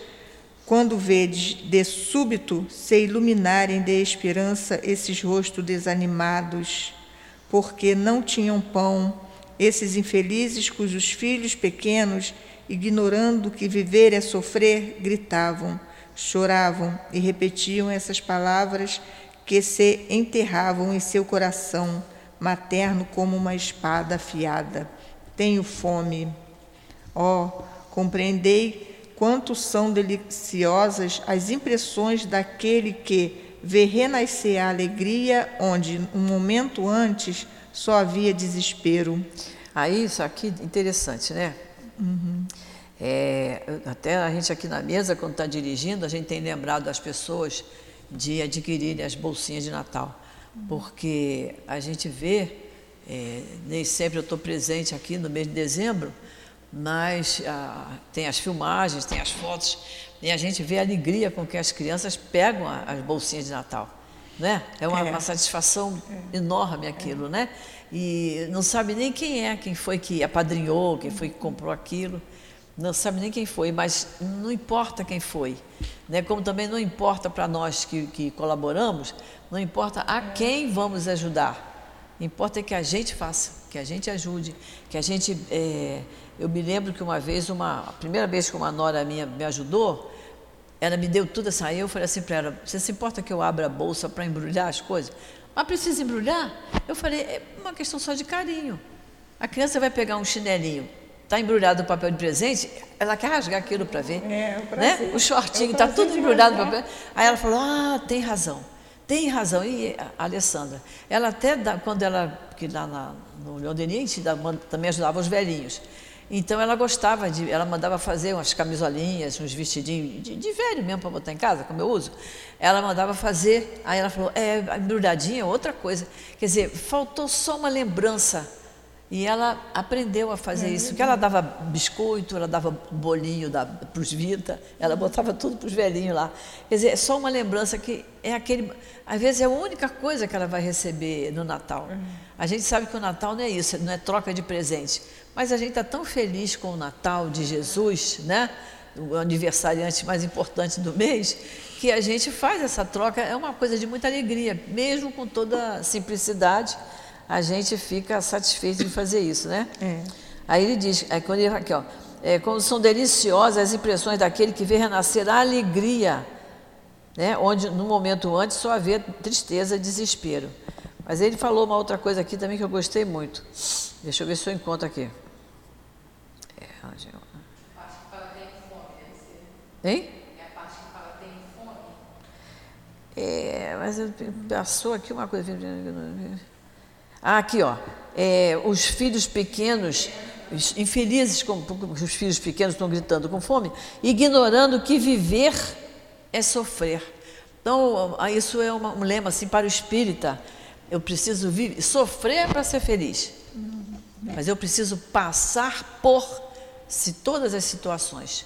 quando vedes de súbito se iluminarem de esperança esses rostos desanimados, porque não tinham pão, esses infelizes cujos filhos pequenos, ignorando que viver é sofrer, gritavam, choravam e repetiam essas palavras que se enterravam em seu coração materno como uma espada afiada. Tenho fome. Ó, compreendei quanto são deliciosas as impressões daquele que vê renascer a alegria onde, um momento antes, só havia desespero. Aí, isso aqui, interessante, né? É, até a gente aqui na mesa, quando está dirigindo, a gente tem lembrado as pessoas de adquirirem as bolsinhas de Natal. Porque a gente vê, é, nem sempre eu estou presente aqui no mês de dezembro, mas ah, tem as filmagens, tem as fotos, e a gente vê a alegria com que as crianças pegam a- as bolsinhas de Natal. Né? É uma, É. uma satisfação enorme aquilo, né? E não sabe nem quem é, quem foi que apadrinhou, quem foi que comprou aquilo. Não sabe nem quem foi, mas não importa quem foi. Né? Como também não importa para nós que, que colaboramos, não importa a quem vamos ajudar. Importa é que a gente faça, que a gente ajude, que a gente. é, eu me lembro que uma vez, uma, a primeira vez que uma nora minha me ajudou, ela me deu tudo essa eu falei assim para ela, você se importa que eu abra a bolsa para embrulhar as coisas? Mas precisa embrulhar? Eu falei, é uma questão só de carinho. A criança vai pegar um chinelinho, está embrulhado no papel de presente, ela quer rasgar aquilo para ver. É, o né? O shortinho, É está prazer tudo de embrulhado no papel. Aí ela falou, ah, tem razão. Tem razão. E a Alessandra, ela até, dá- quando ela, que lá na, no man- também ajudava os velhinhos. Então ela gostava de, ela mandava fazer umas camisolinhas, uns vestidinhos de, de velho mesmo para botar em casa, como eu uso. Ela mandava fazer, aí ela falou, é, embrulhadinha é outra coisa. Quer dizer, faltou só uma lembrança. E ela aprendeu a fazer isso. Porque ela dava biscoito, ela dava bolinho para os Vita, ela botava tudo para os velhinhos lá. Quer dizer, é só uma lembrança que é aquele. Às vezes é a única coisa que ela vai receber no Natal. A gente sabe que o Natal não é isso, não é troca de presente. Mas a gente está tão feliz com o Natal de Jesus, né? O aniversariante mais importante do mês, que a gente faz essa troca. É uma coisa de muita alegria, mesmo com toda a simplicidade a gente fica satisfeito de fazer isso, né? É. Aí ele diz, aí quando ele, aqui, ó, é, como são deliciosas as impressões daquele que vê renascer a alegria, né? onde no momento antes só havia tristeza e desespero. Mas ele falou uma outra coisa aqui também que eu gostei muito. Deixa eu ver se eu encontro aqui. É, onde eu- Hein? É, mas eu- passou aqui uma coisa. Ah, aqui, ó. É, os filhos pequenos, os infelizes, como os filhos pequenos estão gritando com fome, ignorando que viver é sofrer. Então, ah, isso é uma- um lema assim para o espírita. Eu preciso viver, sofrer para ser feliz. Mas eu preciso passar por se todas as situações.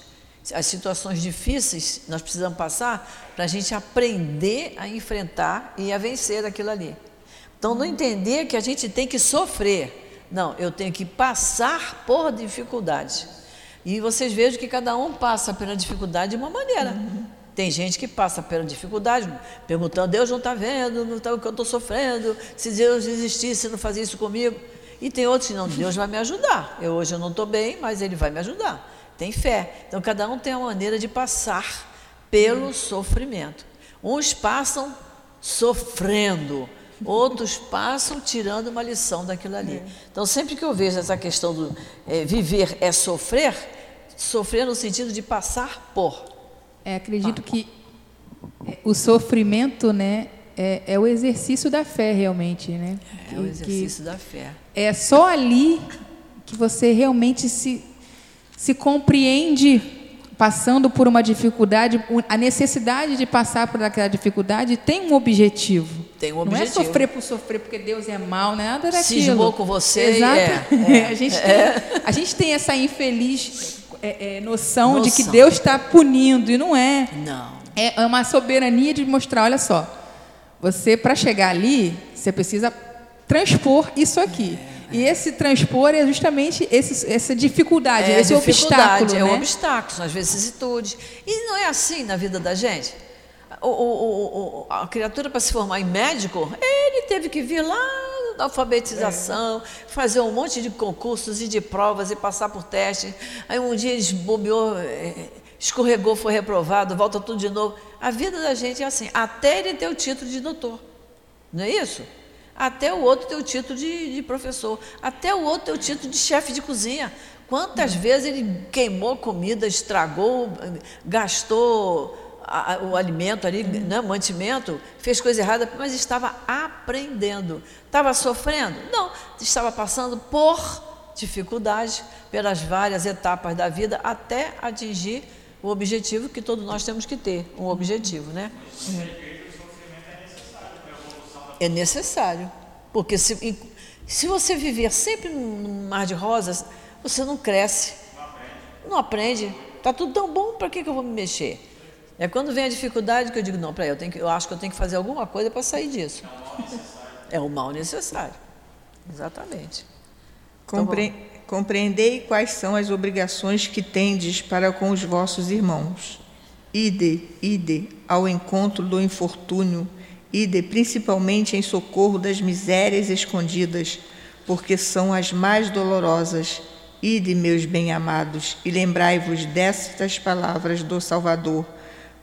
As situações difíceis nós precisamos passar para a gente aprender a enfrentar e a vencer aquilo ali. Então, não entender que a gente tem que sofrer. Não, eu tenho que passar por dificuldade. E vocês vejam que cada um passa pela dificuldade de uma maneira. Tem gente que passa pela dificuldade, perguntando: Deus não está vendo não tá, o que eu estou sofrendo, se Deus existisse, não fazia isso comigo. E tem outros que não, Deus vai me ajudar. Eu hoje eu não estou bem, mas Ele vai me ajudar. Tem fé. Então cada um tem uma maneira de passar pelo sofrimento. Uns passam sofrendo, outros passam tirando uma lição daquilo ali. Então sempre que eu vejo essa questão do é, viver é sofrer, sofrer no sentido de passar por. É, acredito que é, o sofrimento, né, é, é, o exercício da fé realmente, né? É, é o exercício da fé. É só ali que você realmente se se compreende passando por uma dificuldade, a necessidade de passar por aquela dificuldade tem um objetivo. Tem um objetivo. Não é sofrer por sofrer porque Deus é mal, né? nada daquilo. Cismou com você. Exato. É, [laughs] é, a, gente tem, a gente tem essa infeliz é, é, noção, noção, de que Deus está punindo, e não é. Não. É uma soberania de mostrar, olha só, você, para chegar ali, você precisa transpor isso aqui. É. E esse transpor é justamente esse, essa dificuldade, é, esse dificuldade, obstáculo. É né? um obstáculo, são as vicissitudes. E não é assim na vida da gente. O, o, o, a criatura, para se formar em médico, ele teve que vir lá da alfabetização, é. fazer um monte de concursos e de provas e passar por testes. Aí um dia ele bobeou, é, escorregou, foi reprovado, volta tudo de novo. A vida da gente é assim, até ele ter o título de doutor. Não é isso? até o outro ter o título de, de professor, até o outro ter o título de chefe de cozinha. Quantas uhum. vezes ele queimou comida, estragou, gastou a, o alimento ali, uhum. né, mantimento, fez coisa errada, mas estava aprendendo. Estava sofrendo? Não, estava passando por dificuldades, pelas várias etapas da vida, até atingir o objetivo que todos nós temos que ter, um objetivo, né? Uhum. É necessário. Porque se, se você viver sempre num mar de rosas, você não cresce. Não aprende. Está tudo tão bom, para que, que eu vou me mexer? É quando vem a dificuldade que eu digo, não, para eu, tenho que, eu acho que eu tenho que fazer alguma coisa para sair disso. É o mal necessário. Exatamente. Compre então, compreendei quais são as obrigações que tendes para com os vossos irmãos. Ide, ide ao encontro do infortúnio ide principalmente em socorro das misérias escondidas, porque são as mais dolorosas. Ide, meus bem-amados, e lembrai-vos destas palavras do Salvador.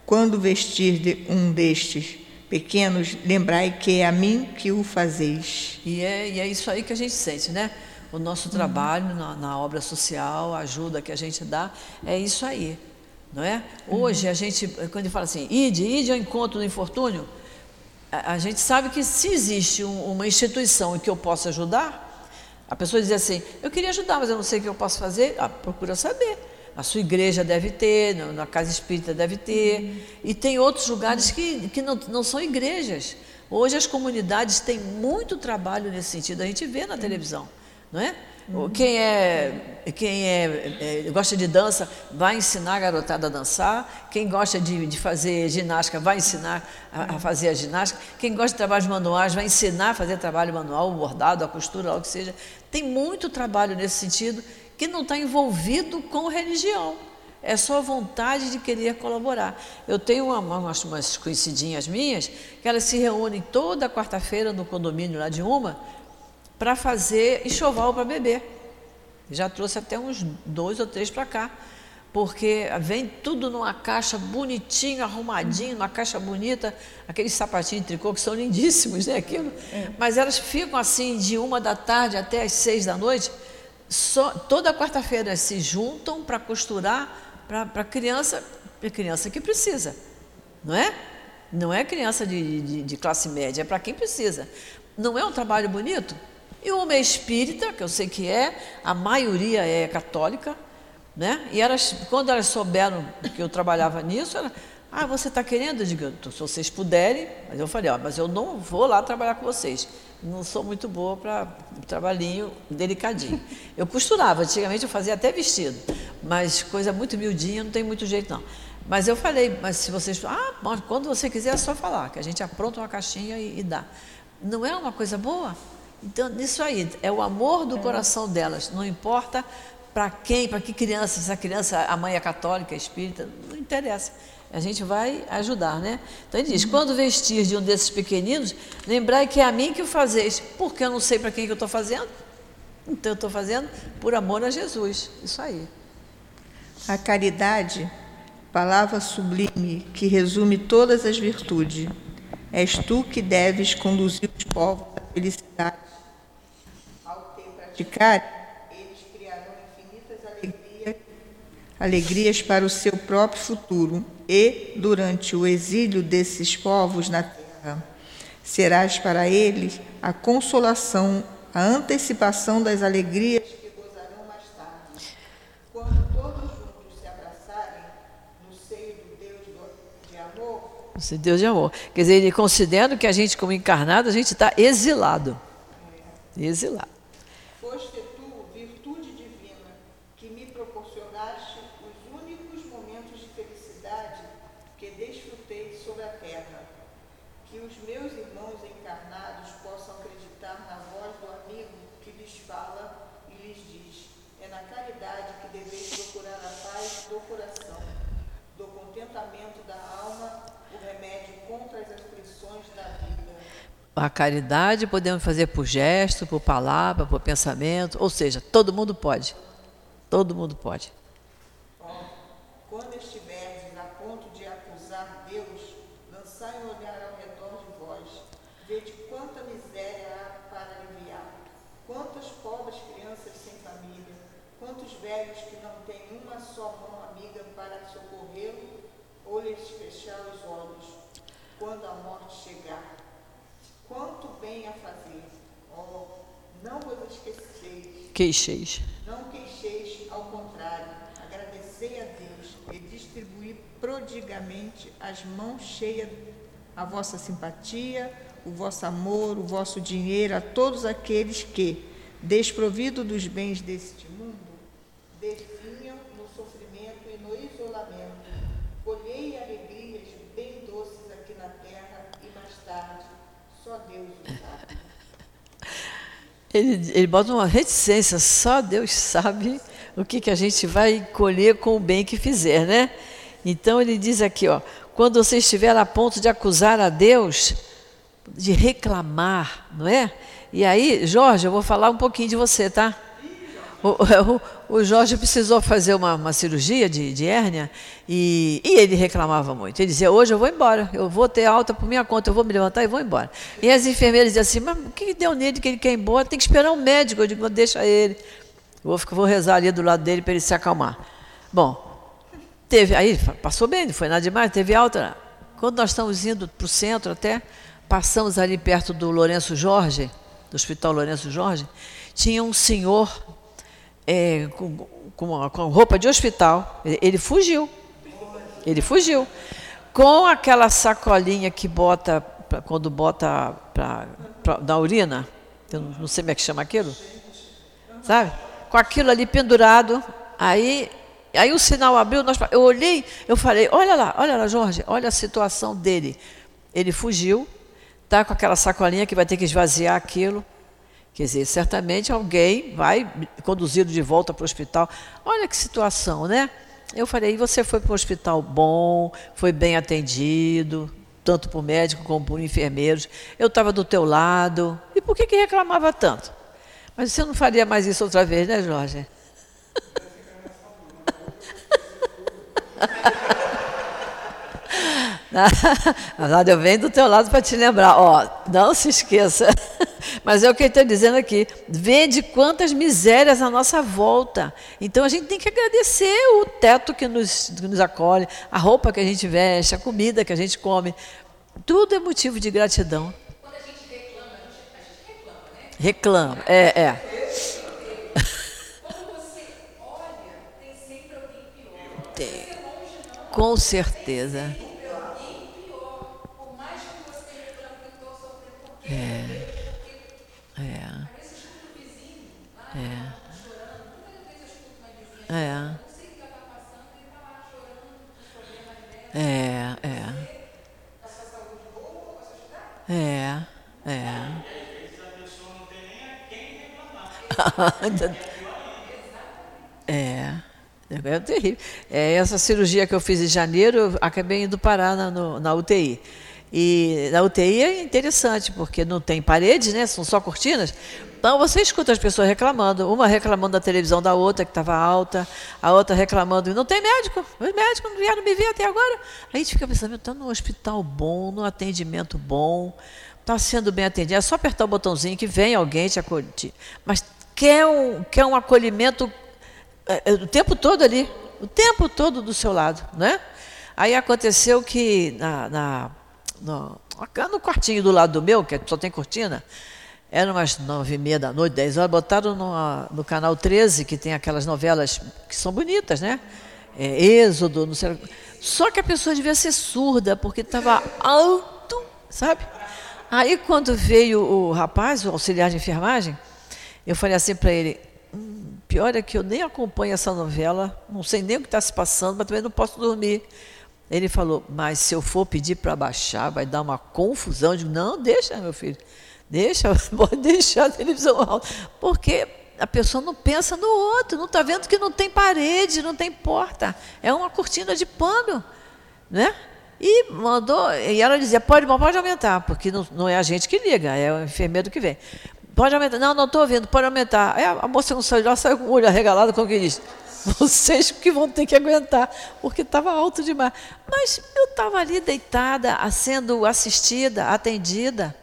Quando vestir de um destes pequenos, lembrai que é a mim que o fazeis. E é, e é isso aí que a gente sente, né? O nosso trabalho uhum. na, na, obra social, a ajuda que a gente dá, é isso aí, não é? Hoje a gente, quando fala assim, ide, ide ao encontro do infortúnio, a, gente sabe que se existe um, uma instituição em que eu possa ajudar, a pessoa diz assim, eu queria ajudar, mas eu não sei o que eu posso fazer, ah, procura saber. A sua igreja deve ter, na casa espírita deve ter, e tem outros lugares que, que não, não são igrejas. Hoje as comunidades têm muito trabalho nesse sentido, a gente vê na televisão, não é? Quem, é, quem é, é, gosta de dança vai ensinar a garotada a dançar. Quem gosta de, de fazer ginástica vai ensinar a, a, fazer a ginástica. Quem gosta de trabalhos manuais vai ensinar a fazer trabalho manual, o bordado, a costura, o que seja. Tem muito trabalho nesse sentido que não está envolvido com religião. É só vontade de querer colaborar. Eu tenho uma, umas, umas conhecidinhas minhas que elas se reúnem toda quarta-feira no condomínio lá de uma para fazer enxoval para beber. Já trouxe até uns dois ou três para cá, porque vem tudo numa caixa bonitinho, arrumadinho, uma caixa bonita, aqueles sapatinhos de tricô que são lindíssimos, né? Aquilo. É. Mas elas ficam assim de uma da tarde até as seis da noite. Só, toda quarta-feira se juntam para costurar para a criança, para criança que precisa, não é? Não é criança de, de, de classe média, é para quem precisa. Não é um trabalho bonito? E uma espírita, que eu sei que é, a maioria é católica, né? E elas, quando elas souberam que eu trabalhava nisso, elas, ah, você está querendo? Eu digo, se vocês puderem, mas eu falei, ó, mas eu não vou lá trabalhar com vocês. Não sou muito boa para trabalhinho delicadinho. Eu costurava, antigamente eu fazia até vestido, mas coisa muito miudinha, não tem muito jeito não. Mas eu falei, mas se vocês, ah, quando você quiser é só falar, que a gente apronta uma caixinha e, e dá. Não é uma coisa boa? Então, nisso aí, é o amor do coração delas. Não importa para quem, para que criança, se a criança, a mãe é católica, é espírita, não interessa. A gente vai ajudar, né? Então ele diz: quando vestir de um desses pequeninos, lembrai que é a mim que o fazeis, porque eu não sei para quem que eu estou fazendo. Então eu estou fazendo por amor a Jesus. Isso aí. A caridade, palavra sublime que resume todas as virtudes. És tu que deves conduzir os povos à felicidade. Ao te praticar, eles criarão infinitas alegrias, alegrias para o seu próprio futuro. E, durante o exílio desses povos na terra, serás para eles a consolação, a antecipação das alegrias que gozarão mais tarde. Quando todos juntos se abraçarem no seio do Deus de amor, Deus de amor. Quer dizer, ele considerando que a gente, como encarnado, a gente está exilado. Exilado. foste tu, virtude divina, que me proporcionaste os únicos momentos de felicidade que desfrutei sobre a terra. Que os meus irmãos encarnados possam acreditar na voz do amigo que lhes fala e lhes diz: é na caridade que deveis procurar a paz do coração, do contentamento da alma, o remédio contra as aflições da vida. A caridade podemos fazer por gesto, por palavra, por pensamento, ou seja, todo mundo pode. Todo mundo pode. Quando estiverdes a ponto de acusar Deus, lançai um olhar ao redor de vós. Vede quanta miséria há para aliviar. Quantas pobres crianças sem família. Quantos velhos que não têm uma só mão amiga para socorrê-lo ou lhes fechar os olhos. Quando a morte chegar. Quanto bem a fazer. Oh, não vos esqueceis Queixeis. não queixeis, ao contrário, agradecei a Deus e distribuí prodigamente as mãos cheias a vossa simpatia, o vosso amor, o vosso dinheiro a todos aqueles que, desprovido dos bens deste mundo, definham no sofrimento e no isolamento. Colhei alegrias bem doces aqui na terra e mais tarde, só Deus o sabe. Ele, ele bota uma reticência, só Deus sabe o que, que a gente vai colher com o bem que fizer, né? Então ele diz aqui, ó, quando você estiver a ponto de acusar a Deus, de reclamar, não é? E aí, Jorge, eu vou falar um pouquinho de você, tá? O, o, o Jorge precisou fazer uma, uma cirurgia de, de hérnia e, e ele reclamava muito. Ele dizia: Hoje eu vou embora, eu vou ter alta por minha conta, eu vou me levantar e vou embora. E as enfermeiras diziam assim: Mas o que deu nele que ele quer ir embora? Tem que esperar um médico. Eu digo: Deixa ele. Vou, vou rezar ali do lado dele para ele se acalmar. Bom, teve, aí passou bem, não foi nada demais, teve alta. Quando nós estamos indo para o centro até, passamos ali perto do Lourenço Jorge, do Hospital Lourenço Jorge, tinha um senhor é, com, com, com roupa de hospital. Ele, fugiu. Ele fugiu. Com aquela sacolinha que bota, pra- quando bota pra, pra, da urina, eu não, não sei como é que chama aquilo, sabe? Com aquilo ali pendurado, aí, aí o sinal abriu, nós, eu olhei, eu falei, olha lá, olha lá, Jorge, olha a situação dele. Ele fugiu, tá com aquela sacolinha que vai ter que esvaziar aquilo. Quer dizer, certamente alguém vai conduzi-lo de volta para o hospital. Olha que situação, né? Eu falei, e você foi para um hospital bom, foi bem atendido, tanto por médico como por enfermeiros. Eu estava do teu lado. E por que, que reclamava tanto? Mas você não faria mais isso outra vez, né, Jorge? [laughs] Na verdade, eu venho do teu lado para te lembrar. Ó, não se esqueça. [laughs] Mas é o que ele está dizendo aqui. Vede quantas misérias à nossa volta. Então a gente tem que agradecer o teto que nos, que nos acolhe, a roupa que a gente veste, a comida que a gente come. Tudo é motivo de gratidão. Quando a gente reclama, a gente, reclama, né? Reclama. É, é. Quando você olha, tem sempre alguém pior. Tem. Com certeza. Alguém pior. Por mais que você reclame que estou sofrendo, por quê? É. Às vezes eu escuto o vizinho lá chorando. Muitas vezes eu escuto uma vizinha. É. Não sei o que ela está passando, e está lá chorando os problemas É, é. É, é. Nem [laughs] é. É terrível. É, essa cirurgia que eu fiz em janeiro, acabei indo parar na, no, na UTI. E na UTI é interessante, porque não tem paredes, né? São só cortinas. Então você escuta as pessoas reclamando, uma reclamando da televisão da outra que estava alta, a outra reclamando, não tem médico, os médicos não vieram me ver até agora. Aí a gente fica pensando, está num hospital bom, num atendimento bom, está sendo bem atendido. É só apertar o botãozinho que vem alguém te acolher. Mas quer um, quer um acolhimento é, é, o tempo todo ali, o tempo todo do seu lado, né? Aí aconteceu que na, na no, no quartinho do lado do meu, que só tem cortina, eram umas nove e meia da noite, dez horas, botaram no, no canal 13, que tem aquelas novelas que são bonitas, né? É, Êxodo, não sei. Só que a pessoa devia ser surda, porque estava alto, sabe? Aí quando veio o rapaz, o auxiliar de enfermagem, eu falei assim para ele, hum, pior é que eu nem acompanho essa novela, não sei nem o que está se passando, mas também não posso dormir. Ele falou, mas se eu for pedir para baixar, vai dar uma confusão. Eu digo, não, deixa, meu filho. Deixa, [laughs] pode deixar a televisão alta. Porque a pessoa não pensa no outro, não está vendo que não tem parede, não tem porta. É uma cortina de pano. Né? E mandou, e ela dizia, pode, pode aumentar, porque não, não é a gente que liga, é o enfermeiro que vem. Pode aumentar. Não, não estou ouvindo, pode aumentar. Aí a moça não saiu lá, saiu com o olho arregalado, como que diz. [laughs] Vocês que vão ter que aguentar, porque estava alto demais. Mas eu estava ali deitada, sendo assistida, atendida.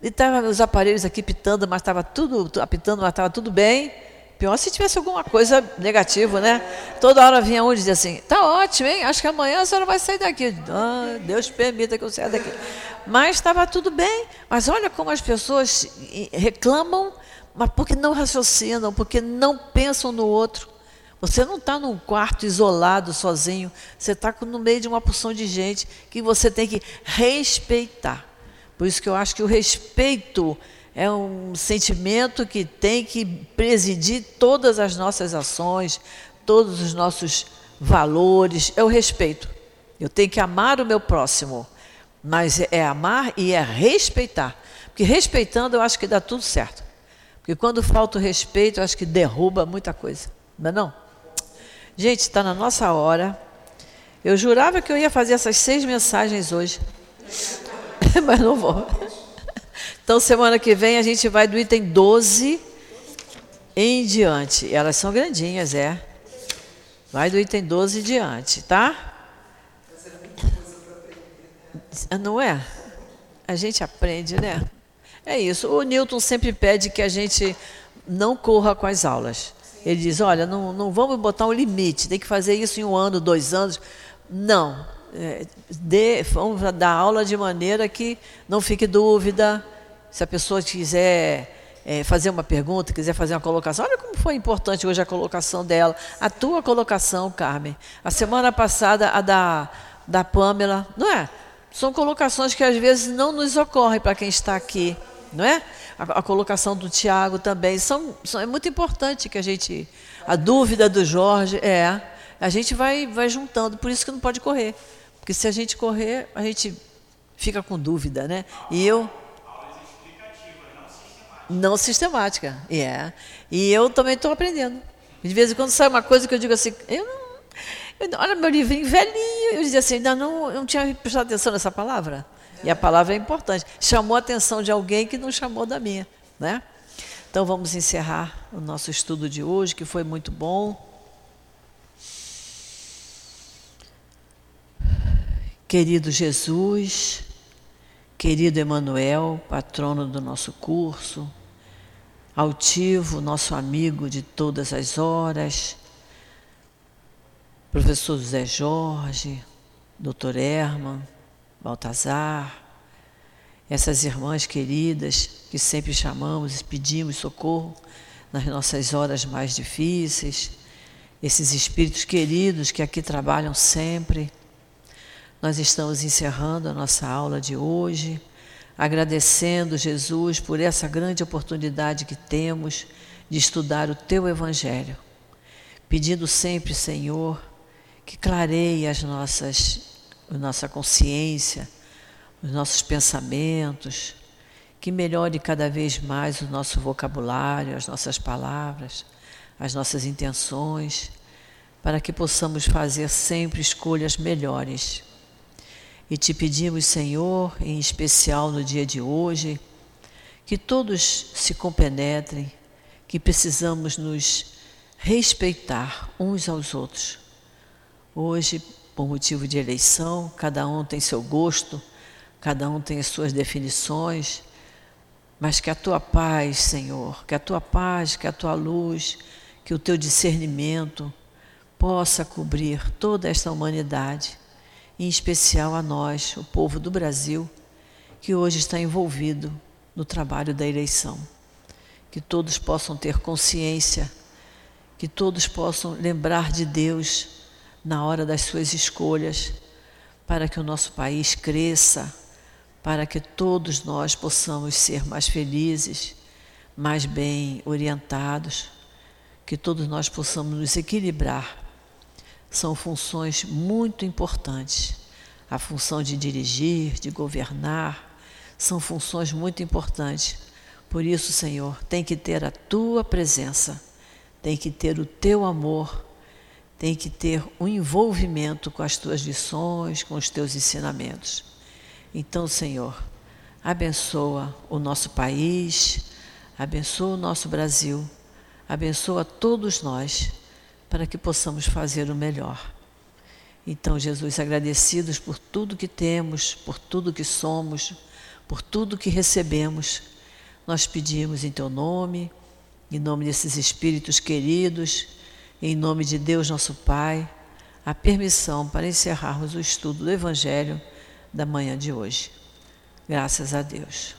E estavam os aparelhos aqui pitando, mas estava tudo apitando, mas estava tudo bem. Pior se tivesse alguma coisa negativa, né? Toda hora vinha um e dizia assim: tá ótimo, hein? Acho que amanhã a senhora vai sair daqui. Ah, Deus permita que eu saia daqui. Mas estava tudo bem. Mas olha como as pessoas reclamam, mas porque não raciocinam, porque não pensam no outro. Você não está num quarto isolado, sozinho. Você está no meio de uma porção de gente que você tem que respeitar. Por isso que eu acho que o respeito é um sentimento que tem que presidir todas as nossas ações, todos os nossos valores. É o respeito. Eu tenho que amar o meu próximo, mas é amar e é respeitar. Porque respeitando eu acho que dá tudo certo. Porque quando falta o respeito, eu acho que derruba muita coisa. Não é não? Gente, está na nossa hora. Eu jurava que eu ia fazer essas seis mensagens hoje. [laughs] mas não vou. Então, semana que vem a gente vai do item 12 em diante. Elas são grandinhas, é. Vai do item 12 em diante, tá? Não é? A gente aprende, né? É isso. O Newton sempre pede que a gente não corra com as aulas. Ele diz: olha, não, não vamos botar um limite, tem que fazer isso em um ano, dois anos. Não é, dê, vamos dar aula de maneira que não fique dúvida. Se a pessoa quiser é, fazer uma pergunta, quiser fazer uma colocação, olha como foi importante hoje a colocação dela. A tua colocação, Carmen. A semana passada, a da, da Pamela, não é? São colocações que às vezes não nos ocorrem para quem está aqui, não é? A, a colocação do Tiago também. São, são, é muito importante que a gente. A dúvida do Jorge, é. A gente vai, vai juntando, por isso que não pode correr. Porque se a gente correr, a gente fica com dúvida, né? E eu não sistemática, é. Yeah. E eu também estou aprendendo. De vez em quando sai uma coisa que eu digo assim, eu não. Eu, olha meu livrinho velhinho, eu dizia assim, ainda não, eu não tinha prestado atenção nessa palavra. E a palavra é importante. Chamou a atenção de alguém que não chamou da minha, né? Então vamos encerrar o nosso estudo de hoje, que foi muito bom. Querido Jesus, querido Emanuel, patrono do nosso curso, altivo, nosso amigo de todas as horas, professor José Jorge, doutor Herman, Baltazar, essas irmãs queridas que sempre chamamos e pedimos socorro nas nossas horas mais difíceis, esses espíritos queridos que aqui trabalham sempre. Nós estamos encerrando a nossa aula de hoje, agradecendo, Jesus, por essa grande oportunidade que temos de estudar o Teu Evangelho, pedindo sempre, Senhor, que clareie as nossas, a nossa consciência, os nossos pensamentos, que melhore cada vez mais o nosso vocabulário, as nossas palavras, as nossas intenções, para que possamos fazer sempre escolhas melhores. E te pedimos, Senhor, em especial no dia de hoje, que todos se compenetrem, que precisamos nos respeitar uns aos outros. Hoje, por motivo de eleição, cada um tem seu gosto, cada um tem as suas definições, mas que a tua paz, Senhor, que a tua paz, que a tua luz, que o teu discernimento possa cobrir toda esta humanidade, em especial a nós, o povo do Brasil, que hoje está envolvido no trabalho da eleição. Que todos possam ter consciência, que todos possam lembrar de Deus na hora das suas escolhas, para que o nosso país cresça, para que todos nós possamos ser mais felizes, mais bem orientados, que todos nós possamos nos equilibrar. São funções muito importantes. A função de dirigir, de governar, são funções muito importantes. Por isso, Senhor, tem que ter a tua presença, tem que ter o teu amor tem que ter um envolvimento com as tuas lições, com os teus ensinamentos. Então, Senhor, abençoa o nosso país, abençoa o nosso Brasil, abençoa todos nós, para que possamos fazer o melhor. Então, Jesus, agradecidos por tudo que temos, por tudo que somos, por tudo que recebemos, nós pedimos em Teu nome, em nome desses espíritos queridos em nome de Deus, nosso Pai, a permissão para encerrarmos o estudo do Evangelho da manhã de hoje. Graças a Deus.